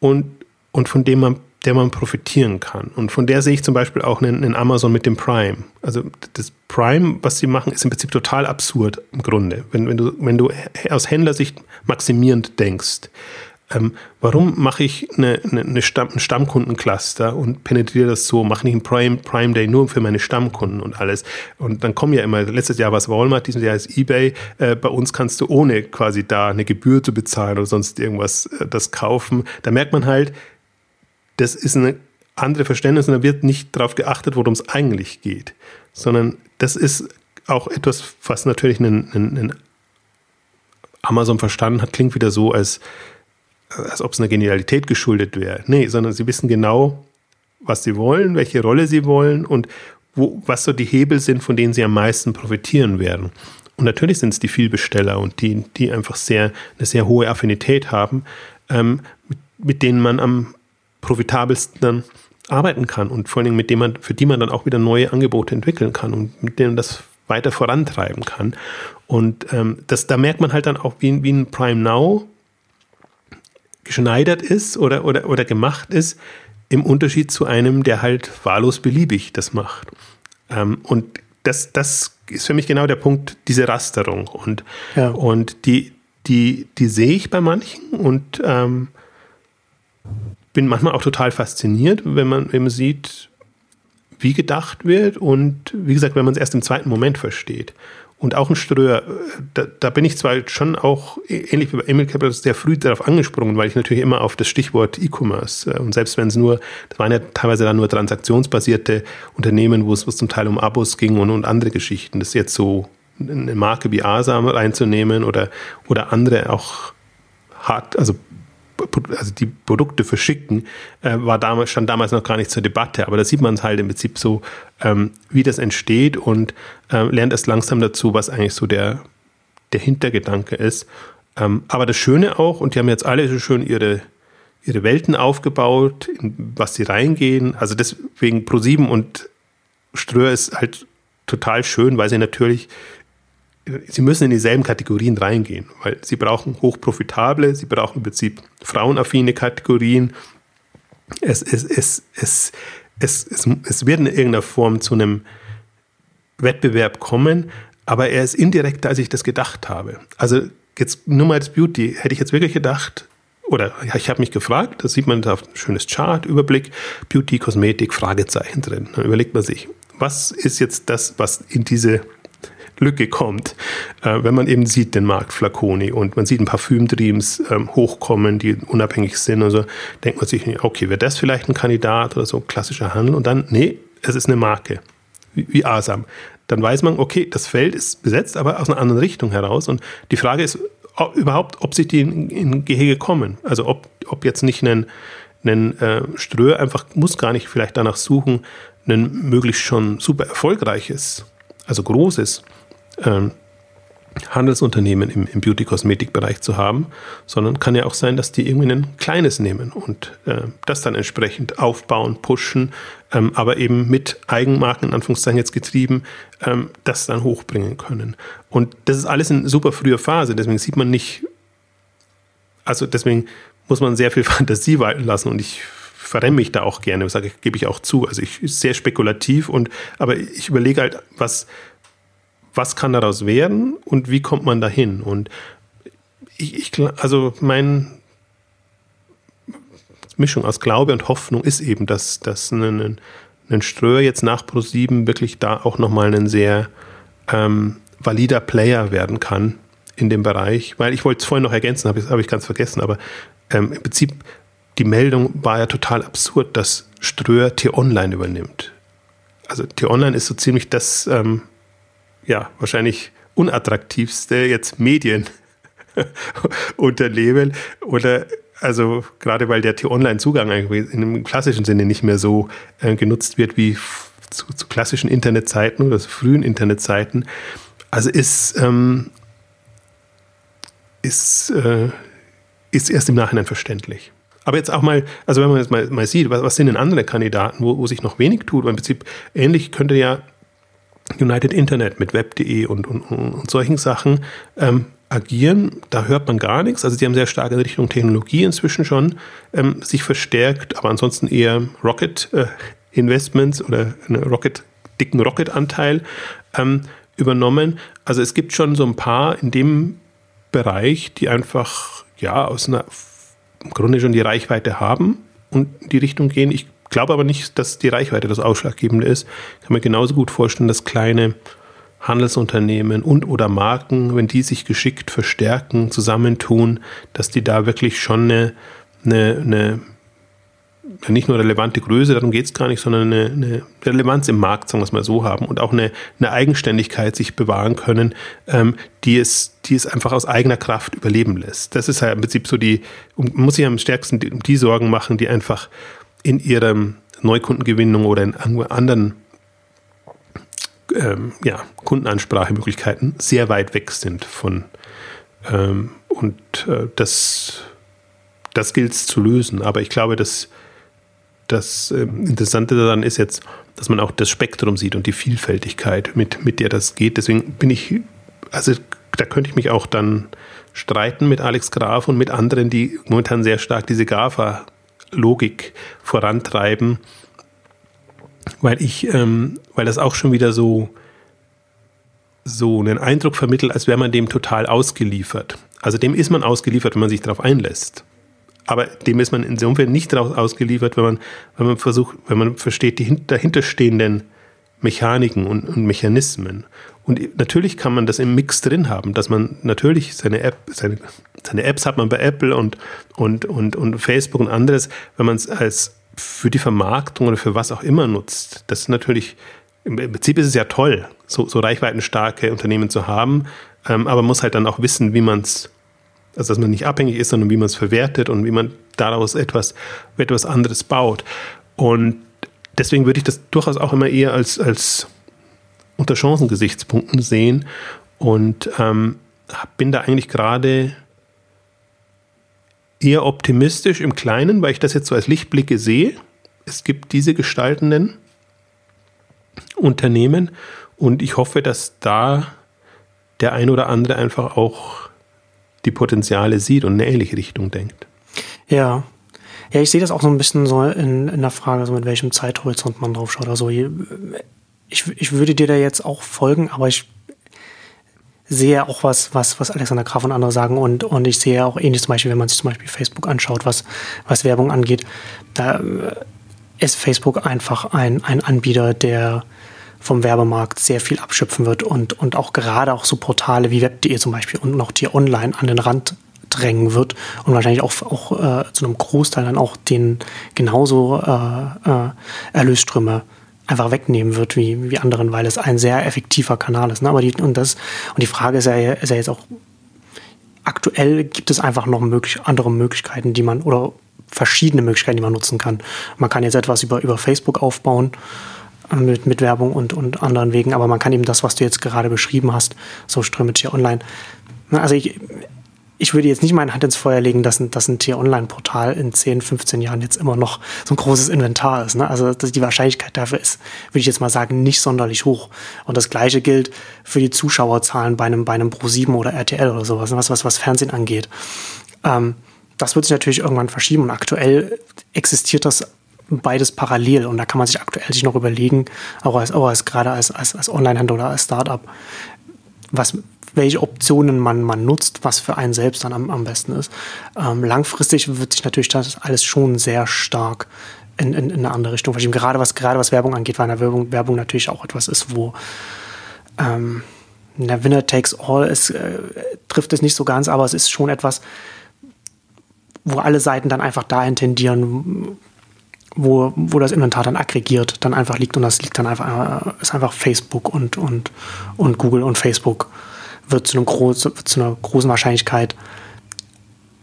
und, und von dem man der man profitieren kann. Und von der sehe ich zum Beispiel auch einen, einen, Amazon mit dem Prime. Also das Prime, was sie machen, ist im Prinzip total absurd im Grunde. Wenn, wenn, du, wenn du aus Händlersicht maximierend denkst, ähm, warum mache ich eine, eine, eine Stamm, einen Stammkundencluster und penetriere das so, mache nicht einen Prime, Prime Day nur für meine Stammkunden und alles. Und dann kommen ja immer, letztes Jahr war es Walmart, dieses Jahr ist Ebay. Äh, bei uns kannst du ohne quasi da eine Gebühr zu bezahlen oder sonst irgendwas äh, das kaufen. Da merkt man halt, das ist eine andere Verständnis und da wird nicht darauf geachtet, worum es eigentlich geht, sondern das ist auch etwas, was natürlich einen, einen, einen Amazon verstanden hat, klingt wieder so, als, als ob es einer Genialität geschuldet wäre. Nee, sondern sie wissen genau, was sie wollen, welche Rolle sie wollen und wo, was so die Hebel sind, von denen sie am meisten profitieren werden. Und natürlich sind es die Vielbesteller und die, die einfach sehr, eine sehr hohe Affinität haben, ähm, mit, mit denen man am profitabelsten arbeiten kann und vor allen Dingen mit dem man, für die man dann auch wieder neue Angebote entwickeln kann und mit denen das weiter vorantreiben kann. Und ähm, das, da merkt man halt dann auch, wie, wie ein Prime Now geschneidert ist oder, oder, oder gemacht ist, im Unterschied zu einem, der halt wahllos beliebig das macht. Ähm, und das, das ist für mich genau der Punkt, diese Rasterung. Und, ja. und die, die, die sehe ich bei manchen und ähm, bin manchmal auch total fasziniert, wenn man eben sieht, wie gedacht wird und wie gesagt, wenn man es erst im zweiten Moment versteht. Und auch ein Ströer, da, da, bin ich zwar schon auch, ähnlich wie bei Emil Capital, sehr früh darauf angesprungen, weil ich natürlich immer auf das Stichwort E-Commerce äh, und selbst wenn es nur, das waren ja teilweise dann nur transaktionsbasierte Unternehmen, wo es, wo es zum Teil um Abos ging und, und andere Geschichten, das jetzt so eine Marke wie Asam reinzunehmen oder, oder andere auch hart, also also die Produkte verschicken, äh, war damals, stand damals noch gar nicht zur Debatte. Aber da sieht man es halt im Prinzip so, ähm, wie das entsteht und äh, lernt erst langsam dazu, was eigentlich so der, der Hintergedanke ist. Ähm, aber das Schöne auch, und die haben jetzt alle so schön ihre, ihre Welten aufgebaut, in was sie reingehen. Also deswegen Pro7 und Ströer ist halt total schön, weil sie natürlich sie müssen in dieselben Kategorien reingehen, weil sie brauchen hochprofitable, sie brauchen im Prinzip frauenaffine Kategorien. Es, es, es, es, es, es, es wird in irgendeiner Form zu einem Wettbewerb kommen, aber er ist indirekter, als ich das gedacht habe. Also jetzt nur mal als Beauty, hätte ich jetzt wirklich gedacht, oder ich habe mich gefragt, da sieht man da ein schönes Chart, Überblick, Beauty, Kosmetik, Fragezeichen drin. Dann überlegt man sich, was ist jetzt das, was in diese Lücke kommt, äh, wenn man eben sieht den Markt Flaconi und man sieht ein Parfümdreams ähm, hochkommen, die unabhängig sind und so, denkt man sich, okay, wäre das vielleicht ein Kandidat oder so klassischer Handel? Und dann, nee, es ist eine Marke, wie, wie Asam. Dann weiß man, okay, das Feld ist besetzt, aber aus einer anderen Richtung heraus. Und die Frage ist ob, überhaupt, ob sich die in, in Gehege kommen, also ob, ob jetzt nicht ein ein äh, Ströer einfach muss gar nicht vielleicht danach suchen, ein möglichst schon super erfolgreiches, also großes ähm, Handelsunternehmen im, im Beauty-Kosmetik-Bereich zu haben, sondern kann ja auch sein, dass die irgendwie ein kleines nehmen und äh, das dann entsprechend aufbauen, pushen, ähm, aber eben mit Eigenmarken, in Anführungszeichen jetzt getrieben, ähm, das dann hochbringen können. Und das ist alles in super früher Phase, deswegen sieht man nicht, also deswegen muss man sehr viel Fantasie walten lassen und ich verrenne mich da auch gerne, sage gebe ich auch zu. Also ich sehr spekulativ und aber ich überlege halt, was was kann daraus werden und wie kommt man dahin? Und ich, ich also mein Mischung aus Glaube und Hoffnung ist eben, dass, dass ein, ein Ströer jetzt nach Pro7 wirklich da auch nochmal ein sehr ähm, valider Player werden kann in dem Bereich, weil ich wollte es vorhin noch ergänzen, habe ich, hab ich ganz vergessen, aber ähm, im Prinzip die Meldung war ja total absurd, dass Ströer T-Online übernimmt. Also T-Online ist so ziemlich das ähm, ja, wahrscheinlich unattraktivste jetzt Medienunternehmen oder also gerade weil der T-Online-Zugang in einem klassischen Sinne nicht mehr so äh, genutzt wird wie zu, zu, klassischen Internetzeiten oder zu frühen Internetzeiten. Also ist, ähm, ist, äh, ist erst im Nachhinein verständlich. Aber jetzt auch mal, also wenn man jetzt mal, mal sieht, was, was sind denn andere Kandidaten, wo, wo sich noch wenig tut, weil im Prinzip ähnlich könnte ja United Internet mit web.de und, und, und solchen Sachen ähm, agieren. Da hört man gar nichts. Also die haben sehr stark in Richtung Technologie inzwischen schon ähm, sich verstärkt, aber ansonsten eher Rocket äh, Investments oder einen Rocket, dicken Rocket-Anteil ähm, übernommen. Also es gibt schon so ein paar in dem Bereich, die einfach ja aus einer im Grunde schon die Reichweite haben und die Richtung gehen. Ich glaube aber nicht, dass die Reichweite das Ausschlaggebende ist. Ich kann mir genauso gut vorstellen, dass kleine Handelsunternehmen und oder Marken, wenn die sich geschickt verstärken, zusammentun, dass die da wirklich schon eine, eine, eine nicht nur relevante Größe, darum geht es gar nicht, sondern eine, eine, Relevanz im Markt, sagen wir es mal so, haben und auch eine, eine Eigenständigkeit sich bewahren können, ähm, die, es, die es einfach aus eigener Kraft überleben lässt. Das ist halt im Prinzip so die, man muss sich am stärksten um die Sorgen machen, die einfach in ihrer Neukundengewinnung oder in anderen ähm, ja, Kundenansprachemöglichkeiten sehr weit weg sind von ähm, und äh, das, das gilt es zu lösen. Aber ich glaube, dass das äh, Interessante daran ist jetzt, dass man auch das Spektrum sieht und die Vielfältigkeit, mit, mit der das geht. Deswegen bin ich, also da könnte ich mich auch dann streiten mit Alex Graf und mit anderen, die momentan sehr stark diese GAFA Logik vorantreiben, weil ich, ähm, weil das auch schon wieder so, so einen Eindruck vermittelt, als wäre man dem total ausgeliefert. Also dem ist man ausgeliefert, wenn man sich darauf einlässt. Aber dem ist man insofern nicht darauf ausgeliefert, wenn man, wenn man versucht, wenn man versteht die dahinterstehenden Mechaniken und, und, Mechanismen. Und natürlich kann man das im Mix drin haben, dass man natürlich seine App, seine, seine Apps hat man bei Apple und, und, und, und Facebook und anderes, wenn man es als für die Vermarktung oder für was auch immer nutzt. Das ist natürlich, im Prinzip ist es ja toll, so, so reichweitenstarke Unternehmen zu haben, ähm, aber man muss halt dann auch wissen, wie man es Also dass man nicht abhängig ist, sondern wie man es verwertet und wie man daraus etwas, etwas anderes baut. Und deswegen würde ich das durchaus auch immer eher als, als unter Chancengesichtspunkten sehen und ähm, bin da eigentlich gerade eher optimistisch im Kleinen, weil ich das jetzt so als Lichtblicke sehe. Es gibt diese gestaltenden Unternehmen und ich hoffe, dass da der ein oder andere einfach auch die Potenziale sieht und in eine ähnliche Richtung denkt. Ja. Ja, ich sehe das auch so ein bisschen so in, in der Frage, so mit welchem Zeithorizont man drauf schaut. Also ich, ich würde dir da jetzt auch folgen, aber ich sehe auch was, was, was Alexander Graf und andere sagen und, und ich sehe auch ähnlich zum Beispiel, wenn man sich zum Beispiel Facebook anschaut, was, was Werbung angeht, da äh, ist Facebook einfach ein, ein Anbieter, der vom Werbemarkt sehr viel abschöpfen wird und, und auch gerade auch so Portale wie web.de zum Beispiel und noch die online an den Rand drängen wird und wahrscheinlich auch, auch äh, zu einem Großteil dann auch den genauso äh, äh, Erlösströme einfach wegnehmen wird wie, wie anderen, weil es ein sehr effektiver Kanal ist. Ne? Aber die, und, das, und die Frage ist ja, ist ja jetzt auch, aktuell gibt es einfach noch möglich, andere Möglichkeiten, die man, oder verschiedene Möglichkeiten, die man nutzen kann. Man kann jetzt etwas über, über Facebook aufbauen äh, mit, mit Werbung und, und anderen Wegen, aber man kann eben das, was du jetzt gerade beschrieben hast, so Ströme hier online. Ne, also ich, ich würde jetzt nicht meine Hand ins Feuer legen, dass ein, dass ein Tier-Online-Portal in 10, 15 Jahren jetzt immer noch so ein großes Inventar ist. Ne? Also die Wahrscheinlichkeit dafür ist, würde ich jetzt mal sagen, nicht sonderlich hoch. Und das Gleiche gilt für die Zuschauerzahlen bei einem, bei einem Pro7 oder RTL oder sowas, ne? was, was, was Fernsehen angeht. Ähm, das wird sich natürlich irgendwann verschieben und aktuell existiert das beides parallel und da kann man sich aktuell sich noch überlegen, auch als, auch als gerade als, als, als Online-Händler oder als Startup, was, welche Optionen man, man nutzt, was für einen selbst dann am, am besten ist. Ähm, langfristig wird sich natürlich das alles schon sehr stark in, in, in eine andere Richtung verschieben. Gerade was, gerade was Werbung angeht, weil in der Werbung, Werbung natürlich auch etwas ist, wo ähm, der Winner takes all ist, äh, trifft es nicht so ganz, aber es ist schon etwas, wo alle Seiten dann einfach dahin tendieren, wo, wo das Inventar dann aggregiert, dann einfach liegt und das liegt dann einfach, äh, ist einfach Facebook und, und, und Google und Facebook wird zu, einem groß, zu einer großen Wahrscheinlichkeit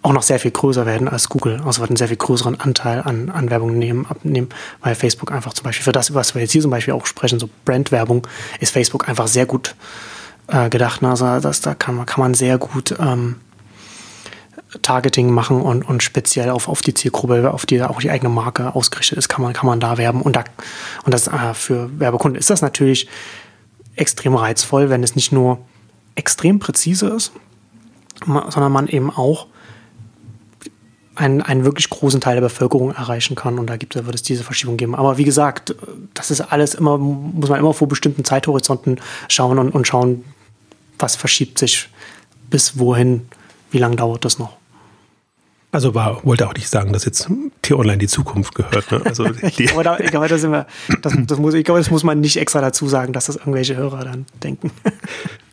auch noch sehr viel größer werden als Google. Also wird einen sehr viel größeren Anteil an, an Werbung nehmen, abnehmen, weil Facebook einfach zum Beispiel für das, was wir jetzt hier zum Beispiel auch sprechen, so Brandwerbung, ist Facebook einfach sehr gut äh, gedacht. Ne? Also das, da kann man, kann man sehr gut ähm, Targeting machen und, und speziell auf, auf die Zielgruppe, auf die auch die eigene Marke ausgerichtet ist, kann man, kann man da werben. Und, da, und das äh, für Werbekunden ist das natürlich extrem reizvoll, wenn es nicht nur extrem präzise ist, sondern man eben auch einen, einen wirklich großen Teil der Bevölkerung erreichen kann. Und da gibt, wird es diese Verschiebung geben. Aber wie gesagt, das ist alles immer, muss man immer vor bestimmten Zeithorizonten schauen und, und schauen, was verschiebt sich bis wohin, wie lange dauert das noch. Also war, wollte auch nicht sagen, dass jetzt T-Online die Zukunft gehört. Ne? Also die ich, glaube, da, ich, glaube, da sind wir, das, das muss, ich glaube, das muss man nicht extra dazu sagen, dass das irgendwelche Hörer dann denken.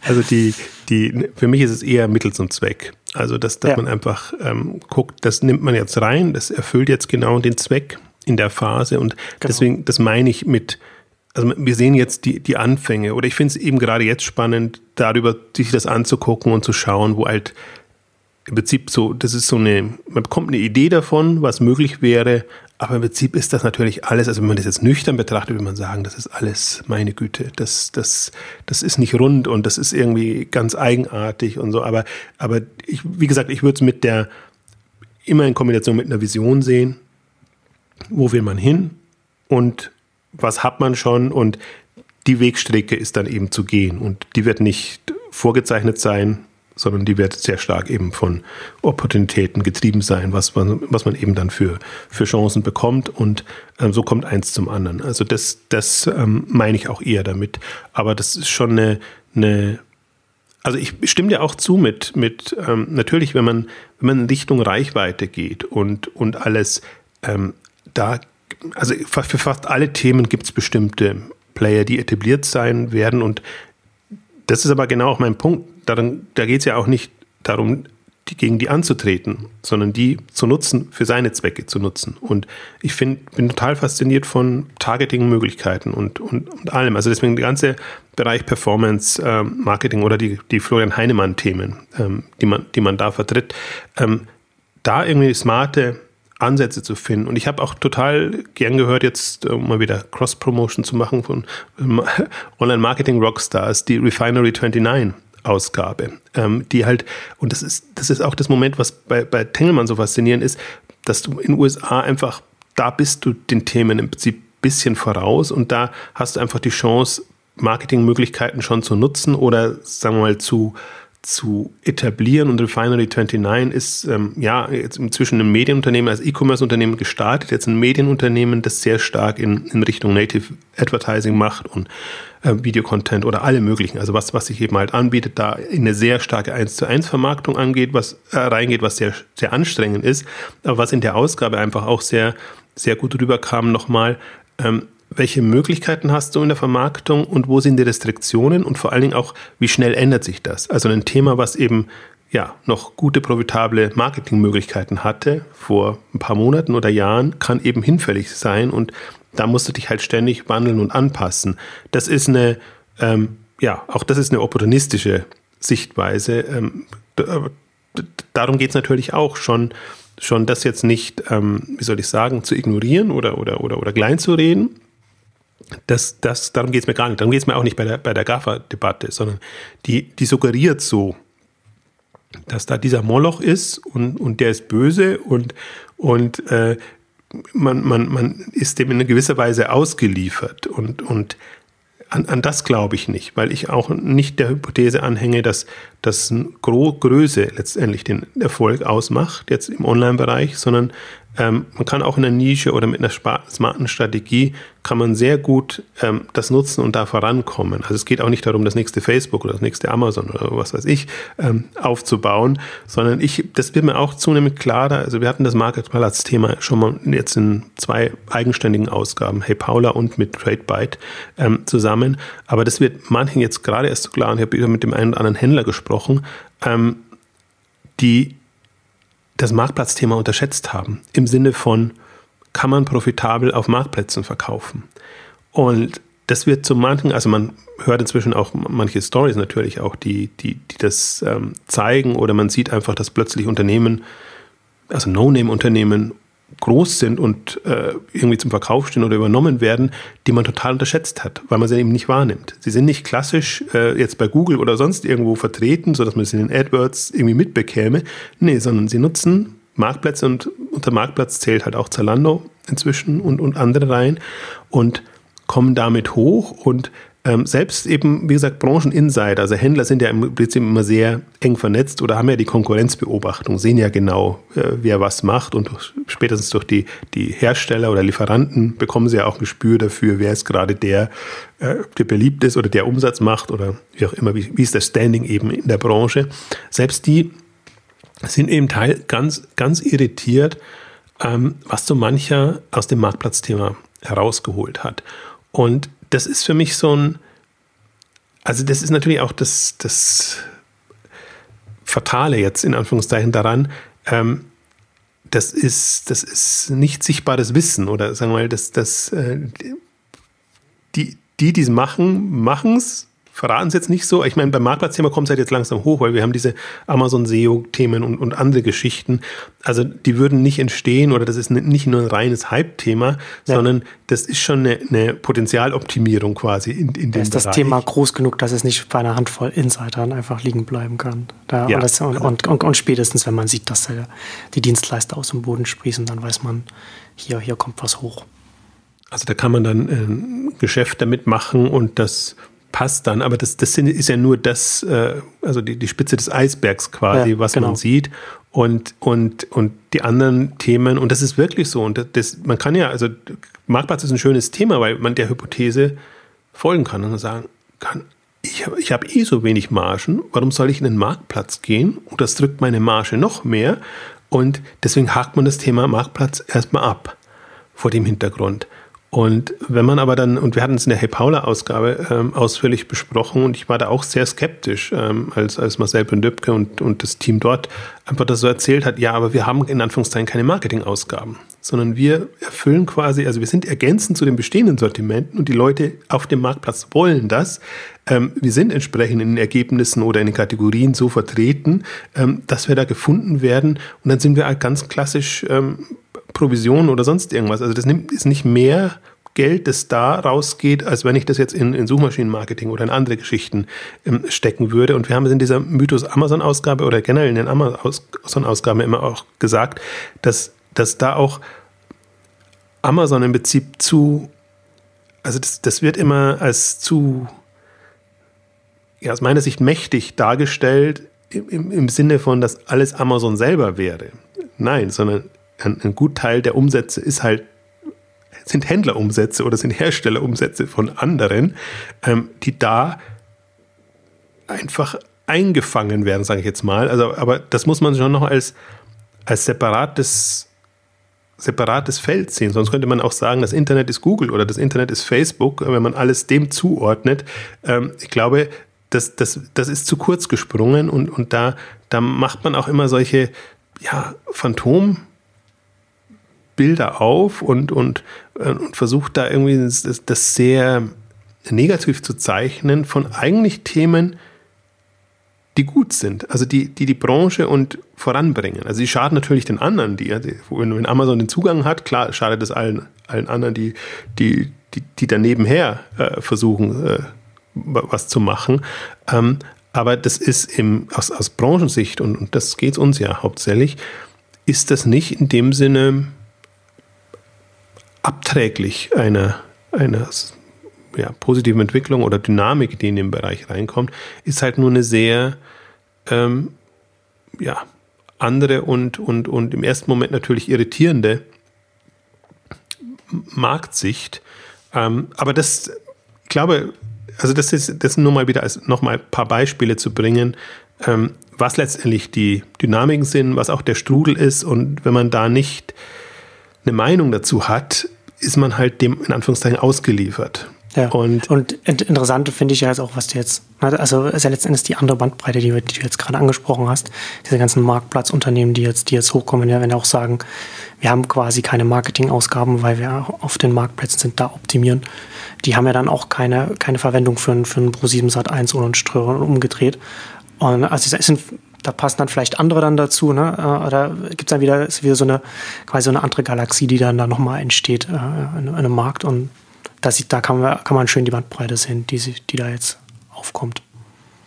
Also die, die, für mich ist es eher Mittel zum Zweck. Also dass, dass ja. man einfach ähm, guckt, das nimmt man jetzt rein, das erfüllt jetzt genau den Zweck in der Phase und genau. deswegen, das meine ich mit, also wir sehen jetzt die, die Anfänge oder ich finde es eben gerade jetzt spannend, darüber sich das anzugucken und zu schauen, wo halt im Prinzip so, das ist so eine, man bekommt eine Idee davon, was möglich wäre, aber im Prinzip ist das natürlich alles, also wenn man das jetzt nüchtern betrachtet, würde man sagen, das ist alles meine Güte, das, das, das ist nicht rund und das ist irgendwie ganz eigenartig und so, aber, aber ich, wie gesagt, ich würde es mit der, immer in Kombination mit einer Vision sehen, wo will man hin und was hat man schon und die Wegstrecke ist dann eben zu gehen und die wird nicht vorgezeichnet sein, sondern die wird sehr stark eben von Opportunitäten getrieben sein, was man, was man eben dann für, für Chancen bekommt und ähm, so kommt eins zum anderen. Also das, das ähm, meine ich auch eher damit. Aber das ist schon eine, eine also ich stimme dir auch zu mit, mit ähm, natürlich, wenn man, wenn man in Richtung Reichweite geht und, und alles, ähm, da, also für fast alle Themen gibt es bestimmte Player, die etabliert sein werden und das ist aber genau auch mein Punkt darin, da geht es ja auch nicht darum, die, gegen die anzutreten, sondern die zu nutzen, für seine Zwecke zu nutzen. Und ich find, bin total fasziniert von Targeting-Möglichkeiten und, und, und allem. Also deswegen der ganze Bereich Performance ähm, Marketing oder die, die Florian Heinemann-Themen, ähm, die, man, die man da vertritt, ähm, da irgendwie smarte Ansätze zu finden. Und ich habe auch total gern gehört, jetzt um mal wieder Cross-Promotion zu machen von Online-Marketing-Rockstars, die Refinery 29 Ausgabe, ähm, die halt, und das ist, das ist auch das Moment, was bei, bei Tengelmann so faszinierend ist, dass du in den USA einfach, da bist du den Themen im Prinzip ein bisschen voraus und da hast du einfach die Chance, Marketingmöglichkeiten schon zu nutzen oder sagen wir mal zu zu etablieren. Und Refinery 29 ist ähm, ja jetzt inzwischen ein Medienunternehmen, als E-Commerce-Unternehmen gestartet, jetzt ein Medienunternehmen, das sehr stark in, in Richtung Native Advertising macht und äh, Videocontent oder alle möglichen, also was, was sich eben halt anbietet, da in eine sehr starke 1 zu 1 Vermarktung angeht, was äh, reingeht, was sehr, sehr anstrengend ist, aber was in der Ausgabe einfach auch sehr, sehr gut rüberkam nochmal, ähm, welche Möglichkeiten hast du in der Vermarktung und wo sind die Restriktionen und vor allen Dingen auch, wie schnell ändert sich das? Also ein Thema, was eben ja noch gute, profitable Marketingmöglichkeiten hatte vor ein paar Monaten oder Jahren, kann eben hinfällig sein und da musst du dich halt ständig wandeln und anpassen. Das ist eine, ähm, ja, auch das ist eine opportunistische Sichtweise. Ähm, darum geht es natürlich auch schon, schon das jetzt nicht, ähm, wie soll ich sagen, zu ignorieren oder, oder, oder, oder klein zu reden, das, das, darum geht es mir gar nicht. Darum geht es mir auch nicht bei der, bei der GAFA-Debatte, sondern die, die suggeriert so, dass da dieser Moloch ist und, und der ist böse und, und äh, man, man, man ist dem in gewisser Weise ausgeliefert. Und, und an, an das glaube ich nicht, weil ich auch nicht der Hypothese anhänge, dass, dass Größe letztendlich den Erfolg ausmacht, jetzt im Online-Bereich, sondern ähm, man kann auch in der Nische oder mit einer smarten Strategie kann man sehr gut ähm, das nutzen und da vorankommen. Also es geht auch nicht darum, das nächste Facebook oder das nächste Amazon oder was weiß ich ähm, aufzubauen, sondern ich, das wird mir auch zunehmend klarer. Also wir hatten das Marketplatz-Thema schon mal jetzt in zwei eigenständigen Ausgaben, Hey Paula und mit TradeByte ähm, zusammen. Aber das wird manchen jetzt gerade erst so klar und ich habe wieder mit dem einen oder anderen Händler gesprochen, ähm, die das Marktplatzthema unterschätzt haben. Im Sinne von, kann man profitabel auf Marktplätzen verkaufen? Und das wird zu manchen, also man hört inzwischen auch manche Stories natürlich auch, die, die, die das ähm, zeigen oder man sieht einfach, dass plötzlich Unternehmen, also No-Name-Unternehmen groß sind und äh, irgendwie zum Verkauf stehen oder übernommen werden, die man total unterschätzt hat, weil man sie eben nicht wahrnimmt. Sie sind nicht klassisch äh, jetzt bei Google oder sonst irgendwo vertreten, sodass man sie in den AdWords irgendwie mitbekäme. Nee, sondern sie nutzen Marktplätze und unter Marktplatz zählt halt auch Zalando inzwischen und, und andere rein und kommen damit hoch und ähm, selbst eben, wie gesagt, Brancheninsider, also Händler sind ja im Prinzip immer sehr eng vernetzt oder haben ja die Konkurrenzbeobachtung, sehen ja genau, äh, wer was macht und spätestens durch die, die Hersteller oder Lieferanten bekommen sie ja auch ein Gespür dafür, wer ist gerade der, äh, der beliebt ist oder der Umsatz macht oder wie auch immer, wie, wie ist das Standing eben in der Branche. Selbst die sind eben Teil ganz, ganz irritiert, ähm, was so mancher aus dem Marktplatzthema herausgeholt hat. Und das ist für mich so ein, also das ist natürlich auch das, das Fatale jetzt in Anführungszeichen daran, ähm, das ist, das ist nicht sichtbares Wissen oder sagen wir mal, das, das, äh, die, die, die es machen, machen es verraten es jetzt nicht so. Ich meine, beim Marktplatzthema kommt es halt jetzt langsam hoch, weil wir haben diese Amazon SEO-Themen und, und andere Geschichten. Also die würden nicht entstehen oder das ist nicht nur ein reines Hype-Thema, ja. sondern das ist schon eine, eine Potenzialoptimierung quasi in, in dem ist das Bereich. Thema groß genug, dass es nicht bei einer Handvoll Insidern einfach liegen bleiben kann. Da, ja. und, und, und, und, spätestens, wenn man sieht, dass die Dienstleister aus dem Boden sprießen, dann weiß man, hier, hier kommt was hoch. Also da kann man dann ein äh, Geschäft damit machen und das passt dann, aber das, das ist ja nur das, äh, also die, die Spitze des Eisbergs quasi, ja, was genau. man sieht. Und, und, und die anderen Themen, und das ist wirklich so, und das, man kann ja, also Marktplatz ist ein schönes Thema, weil man der Hypothese folgen kann und sagen kann, ich, ich habe eh so wenig Margen, warum soll ich in den Marktplatz gehen? Und das drückt meine Marge noch mehr. Und deswegen hakt man das Thema Marktplatz erstmal ab vor dem Hintergrund. Und wenn man aber dann, und wir hatten es in der Hey Paula-Ausgabe ähm, ausführlich besprochen und ich war da auch sehr skeptisch, ähm, als, als Marcel Pendöpke und, und das Team dort einfach das so erzählt hat, ja, aber wir haben in Anführungszeichen keine Marketingausgaben, sondern wir erfüllen quasi, also wir sind ergänzend zu den bestehenden Sortimenten und die Leute auf dem Marktplatz wollen das. Ähm, wir sind entsprechend in den Ergebnissen oder in den Kategorien so vertreten, ähm, dass wir da gefunden werden und dann sind wir halt ganz klassisch ähm, Provision oder sonst irgendwas. Also das nimmt, ist nicht mehr Geld, das da rausgeht, als wenn ich das jetzt in, in Suchmaschinenmarketing oder in andere Geschichten ähm, stecken würde. Und wir haben es in dieser Mythos Amazon-Ausgabe oder generell in den Amazon-Ausgaben immer auch gesagt, dass, dass da auch Amazon im Prinzip zu, also das, das wird immer als zu, ja, aus meiner Sicht mächtig dargestellt, im, im Sinne von, dass alles Amazon selber wäre. Nein, sondern ein, ein Gutteil der Umsätze ist halt sind Händlerumsätze oder sind Herstellerumsätze von anderen, ähm, die da einfach eingefangen werden, sage ich jetzt mal. Also, aber das muss man schon noch als, als separates, separates Feld sehen. Sonst könnte man auch sagen, das Internet ist Google oder das Internet ist Facebook, wenn man alles dem zuordnet. Ähm, ich glaube, das, das, das ist zu kurz gesprungen und, und da, da macht man auch immer solche ja, Phantom- Bilder auf und, und, äh, und versucht da irgendwie das, das sehr negativ zu zeichnen von eigentlich Themen, die gut sind, also die, die die Branche und voranbringen. Also sie schaden natürlich den anderen, die, wenn Amazon den Zugang hat, klar schadet es allen, allen anderen, die, die, die, die daneben her äh, versuchen, äh, was zu machen. Ähm, aber das ist im, aus, aus Branchensicht, und, und das geht uns ja hauptsächlich, ist das nicht in dem Sinne abträglich einer, einer ja, positiven Entwicklung oder Dynamik, die in den Bereich reinkommt, ist halt nur eine sehr ähm, ja, andere und, und, und im ersten Moment natürlich irritierende Marktsicht. Ähm, aber das, ich glaube, also das ist, das nur mal wieder als nochmal ein paar Beispiele zu bringen, ähm, was letztendlich die Dynamiken sind, was auch der Strudel ist und wenn man da nicht eine Meinung dazu hat, ist man halt dem in Anführungszeichen ausgeliefert. Ja. Und, und interessant finde ich ja jetzt auch, was du jetzt, also ist ja letztendlich die andere Bandbreite, die, die du jetzt gerade angesprochen hast, diese ganzen Marktplatzunternehmen, die jetzt, die jetzt hochkommen, ja, wenn auch sagen, wir haben quasi keine Marketingausgaben, weil wir auf den Marktplätzen sind, da optimieren. Die haben ja dann auch keine, keine Verwendung für, einen, für einen Pro7 Sat 1 oder einen Ströer umgedreht. Und also es sind da passen dann vielleicht andere dann dazu, ne? Äh, oder gibt es dann wieder, ist wieder so eine, quasi so eine andere Galaxie, die dann da nochmal entsteht äh, in, in, einem Markt. Und das, da kann man, kann man schön die Bandbreite sehen, die, die da jetzt aufkommt.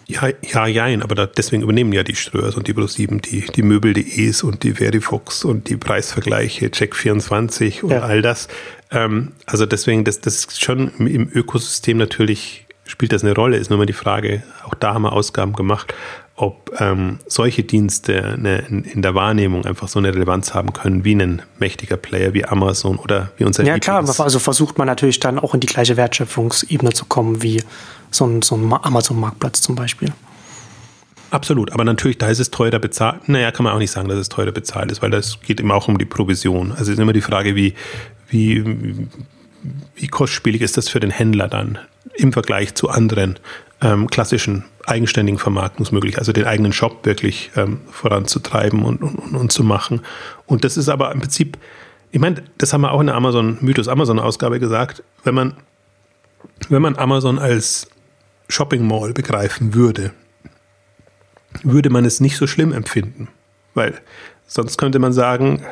Ja, ja, jein, aber da, deswegen übernehmen ja die Ströers und die Pro7 die, die Möbel.de's und die Verifox und die Preisvergleiche, Check24 und ja. all das. Ähm, also deswegen, das, das ist schon im Ökosystem natürlich spielt das eine Rolle, ist nur mal die Frage, auch da haben wir Ausgaben gemacht, ob ähm, solche Dienste eine, in der Wahrnehmung einfach so eine Relevanz haben können wie ein mächtiger Player wie Amazon oder wie unser Ja klar, also versucht man natürlich dann auch in die gleiche Wertschöpfungsebene zu kommen wie so ein, so ein Amazon-Marktplatz zum Beispiel. Absolut, aber natürlich, da ist es teurer bezahlt. Naja, kann man auch nicht sagen, dass es teurer bezahlt ist, weil das geht immer auch um die Provision. Also ist immer die Frage, wie, wie, wie kostspielig ist das für den Händler dann im Vergleich zu anderen ähm, klassischen eigenständigen Vermarktungsmöglichkeiten, also den eigenen Shop wirklich ähm, voranzutreiben und, und, und, zu machen. Und das ist aber im Prinzip, ich meine, das haben wir auch in der Amazon, Mythos Amazon-Ausgabe gesagt, wenn man, wenn man Amazon als Shopping Mall begreifen würde, würde man es nicht so schlimm empfinden. Weil sonst könnte man sagen,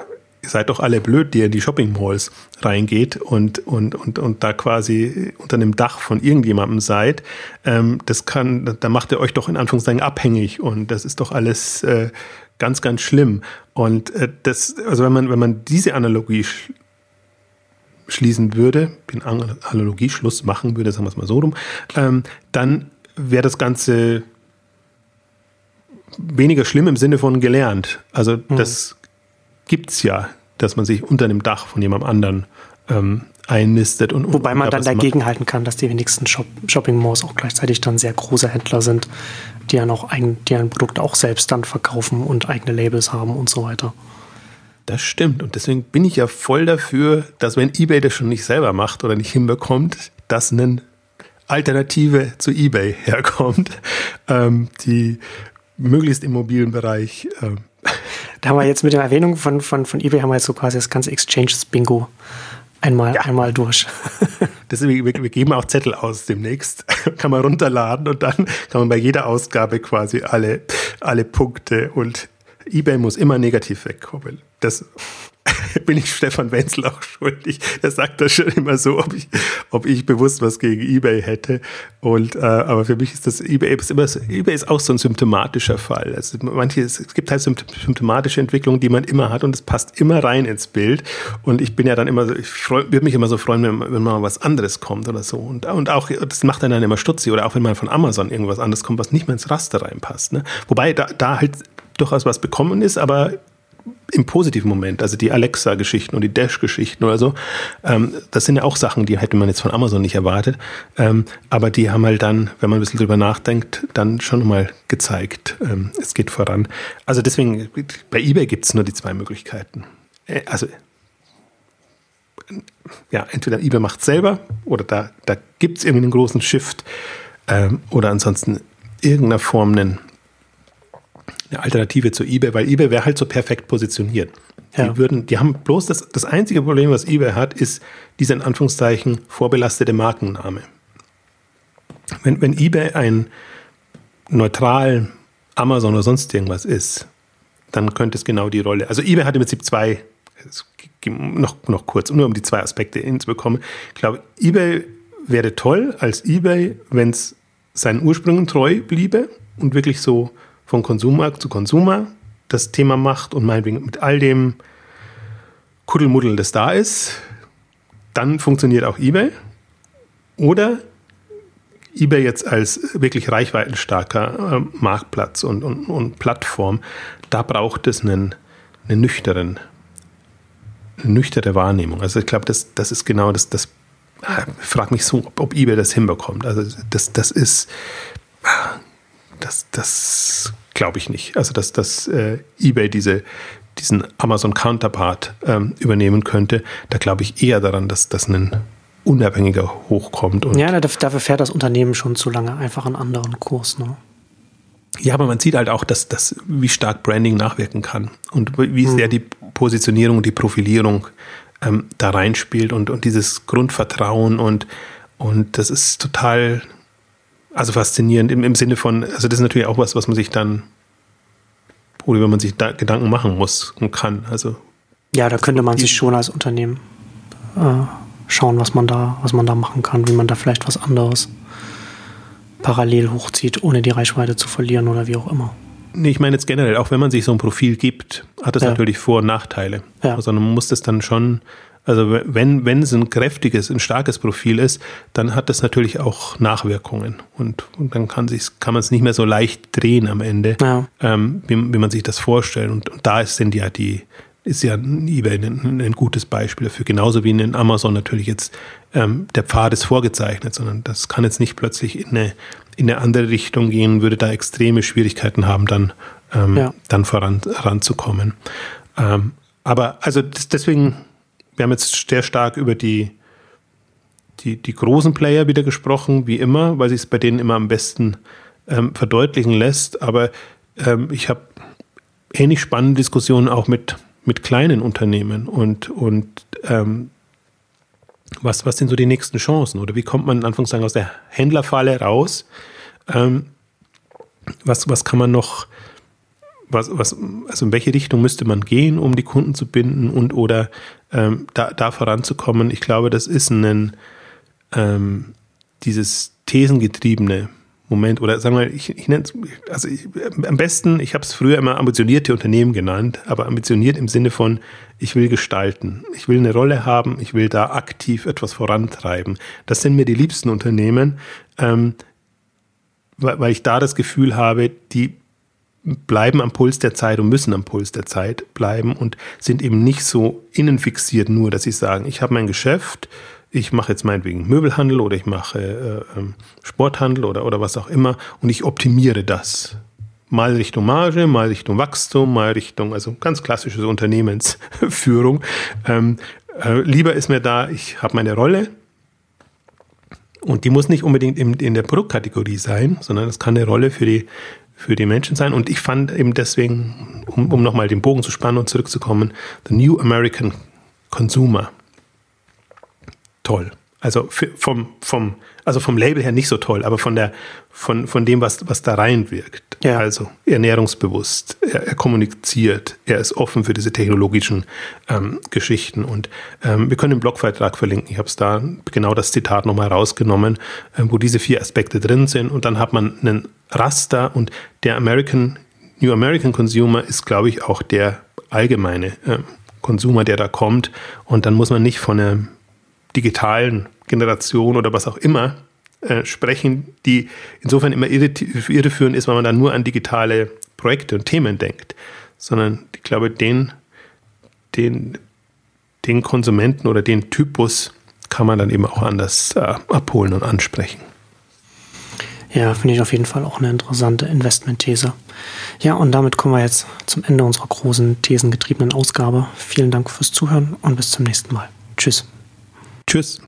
ihr seid doch alle blöd, die in die Shopping Malls reingeht und, und, und, und da quasi unter einem Dach von irgendjemandem seid. Ähm, das kann, da macht ihr euch doch in Anführungszeichen abhängig und das ist doch alles äh, ganz, ganz schlimm. Und äh, das, also wenn man, wenn man diese Analogie sch schließen würde, den Analogieschluss machen würde, sagen wir es mal so rum, ähm, dann wäre das Ganze weniger schlimm im Sinne von gelernt. Also mhm. das gibt es ja, dass man sich unter dem Dach von jemand anderen ähm, einnistet. Und, Wobei man dann dagegen halten kann, dass die wenigsten Shop Shopping Malls auch gleichzeitig dann sehr große Händler sind, die ja noch ein, die ein Produkt auch selbst dann verkaufen und eigene Labels haben und so weiter. Das stimmt. Und deswegen bin ich ja voll dafür, dass wenn eBay das schon nicht selber macht oder nicht hinbekommt, dass eine Alternative zu eBay herkommt, ähm, die möglichst im mobilen Bereich. Ähm, da haben wir jetzt mit der Erwähnung von, von, von eBay haben wir jetzt so quasi das ganze Exchanges-Bingo einmal, ja. einmal durch. Deswegen, wir, wir, geben auch Zettel aus demnächst. kann man runterladen und dann kann man bei jeder Ausgabe quasi alle, alle Punkte und eBay muss immer negativ wegkommen. Das bin ich Stefan Wenzel auch schuldig. Er sagt das schon immer so, ob ich, ob ich bewusst was gegen eBay hätte. Und, äh, aber für mich ist das eBay ist immer, eBay ist auch so ein symptomatischer Fall. Also manche, es gibt halt symptomatische Entwicklungen, die man immer hat und es passt immer rein ins Bild. Und ich bin ja dann immer so, ich würde mich immer so freuen, wenn, wenn mal was anderes kommt oder so. Und, und auch, das macht dann, dann immer stutzig oder auch wenn mal von Amazon irgendwas anderes kommt, was nicht mehr ins Raster reinpasst. Ne? Wobei da, da halt durchaus was bekommen ist, aber im positiven Moment, also die Alexa-Geschichten und die Dash-Geschichten oder so, ähm, das sind ja auch Sachen, die hätte man jetzt von Amazon nicht erwartet, ähm, aber die haben halt dann, wenn man ein bisschen drüber nachdenkt, dann schon mal gezeigt, ähm, es geht voran. Also deswegen, bei eBay gibt es nur die zwei Möglichkeiten. Äh, also ja, entweder eBay macht es selber oder da, da gibt es irgendwie einen großen Shift ähm, oder ansonsten irgendeiner Form einen eine Alternative zu eBay, weil eBay wäre halt so perfekt positioniert. Ja. Die, würden, die haben bloß das, das einzige Problem, was eBay hat, ist dieser in Anführungszeichen vorbelastete Markenname. Wenn, wenn eBay ein neutral Amazon oder sonst irgendwas ist, dann könnte es genau die Rolle. Also eBay hat im Prinzip zwei, noch, noch kurz, nur um die zwei Aspekte hinzubekommen. Ich glaube, eBay wäre toll als eBay, wenn es seinen Ursprüngen treu bliebe und wirklich so von Konsumer zu Konsumer das Thema macht und meinetwegen mit all dem Kuddelmuddel, das da ist, dann funktioniert auch eBay. Oder eBay jetzt als wirklich reichweitenstarker äh, Marktplatz und, und, und, Plattform, da braucht es einen, einen nüchteren, eine nüchterne Wahrnehmung. Also ich glaube, das, das ist genau das, das ah, ich frage mich so, ob, ob eBay das hinbekommt. Also das, das ist, das, das glaube ich nicht. Also, dass, dass äh, eBay diese, diesen Amazon Counterpart ähm, übernehmen könnte, da glaube ich eher daran, dass das ein unabhängiger hochkommt. Und ja, dafür fährt das Unternehmen schon zu lange einfach einen anderen Kurs. Ne? Ja, aber man sieht halt auch, dass, dass wie stark Branding nachwirken kann und wie sehr die Positionierung und die Profilierung ähm, da reinspielt und, und dieses Grundvertrauen und, und das ist total also faszinierend im, im Sinne von, also das ist natürlich auch was, was man sich dann, worüber man sich da Gedanken machen muss und kann. Also ja, da könnte man sich schon als Unternehmen äh, schauen, was man da, was man da machen kann, wie man da vielleicht was anderes parallel hochzieht, ohne die Reichweite zu verlieren oder wie auch immer. Nee, ich meine jetzt generell, auch wenn man sich so ein Profil gibt, hat das ja. natürlich Vor- und Nachteile. Ja. Also man muss das dann schon also wenn, wenn es ein kräftiges, ein starkes Profil ist, dann hat das natürlich auch Nachwirkungen. Und, und dann kann, kann man es nicht mehr so leicht drehen am Ende, ja. ähm, wie, wie, man sich das vorstellt. Und, und da ist, sind ja die, ist ja eBay ein, ein, gutes Beispiel dafür. Genauso wie in Amazon natürlich jetzt ähm, der Pfad ist vorgezeichnet, sondern das kann jetzt nicht plötzlich in eine, in eine andere Richtung gehen, würde da extreme Schwierigkeiten haben, dann, ähm, ja. dann voran, voranzukommen. Ähm, aber also deswegen wir haben jetzt sehr stark über die, die, die großen Player wieder gesprochen, wie immer, weil sich es bei denen immer am besten ähm, verdeutlichen lässt. Aber ähm, ich habe ähnlich spannende Diskussionen auch mit, mit kleinen Unternehmen und, und ähm, was, was sind so die nächsten Chancen oder wie kommt man in Anführungszeichen aus der Händlerfalle raus? Ähm, was, was kann man noch was, was, also in welche Richtung müsste man gehen, um die Kunden zu binden und oder ähm, da, da voranzukommen? Ich glaube, das ist ein ähm, dieses thesengetriebene Moment oder sagen wir, ich, ich nenne es, also ich, am besten, ich habe es früher immer ambitionierte Unternehmen genannt, aber ambitioniert im Sinne von, ich will gestalten, ich will eine Rolle haben, ich will da aktiv etwas vorantreiben. Das sind mir die liebsten Unternehmen, ähm, weil, weil ich da das Gefühl habe, die bleiben am Puls der Zeit und müssen am Puls der Zeit bleiben und sind eben nicht so innenfixiert nur, dass sie sagen, ich habe mein Geschäft, ich mache jetzt meinetwegen Möbelhandel oder ich mache äh, ähm, Sporthandel oder, oder was auch immer und ich optimiere das. mal Richtung Marge, mal Richtung Wachstum, mal Richtung, also ganz klassische Unternehmensführung. Ähm, äh, lieber ist mir da, ich habe meine Rolle und die muss nicht unbedingt in, in der Produktkategorie sein, sondern es kann eine Rolle für die, für die Menschen sein. Und ich fand eben deswegen, um, um nochmal den Bogen zu spannen und zurückzukommen, The New American Consumer toll. Also vom, vom, also vom Label her nicht so toll, aber von der, von, von dem, was, was da reinwirkt. Ja. Also ernährungsbewusst, er, er, kommuniziert, er ist offen für diese technologischen ähm, Geschichten. Und ähm, wir können den Blogbeitrag verlinken. Ich habe es da genau das Zitat nochmal rausgenommen, äh, wo diese vier Aspekte drin sind. Und dann hat man einen Raster und der American, New American Consumer ist, glaube ich, auch der allgemeine äh, Consumer, der da kommt. Und dann muss man nicht von einer digitalen Generation oder was auch immer äh, sprechen, die insofern immer irreführend ist, weil man dann nur an digitale Projekte und Themen denkt, sondern ich glaube, den, den, den Konsumenten oder den Typus kann man dann eben auch anders äh, abholen und ansprechen. Ja, finde ich auf jeden Fall auch eine interessante Investmentthese. Ja, und damit kommen wir jetzt zum Ende unserer großen thesengetriebenen Ausgabe. Vielen Dank fürs Zuhören und bis zum nächsten Mal. Tschüss. Tschüss.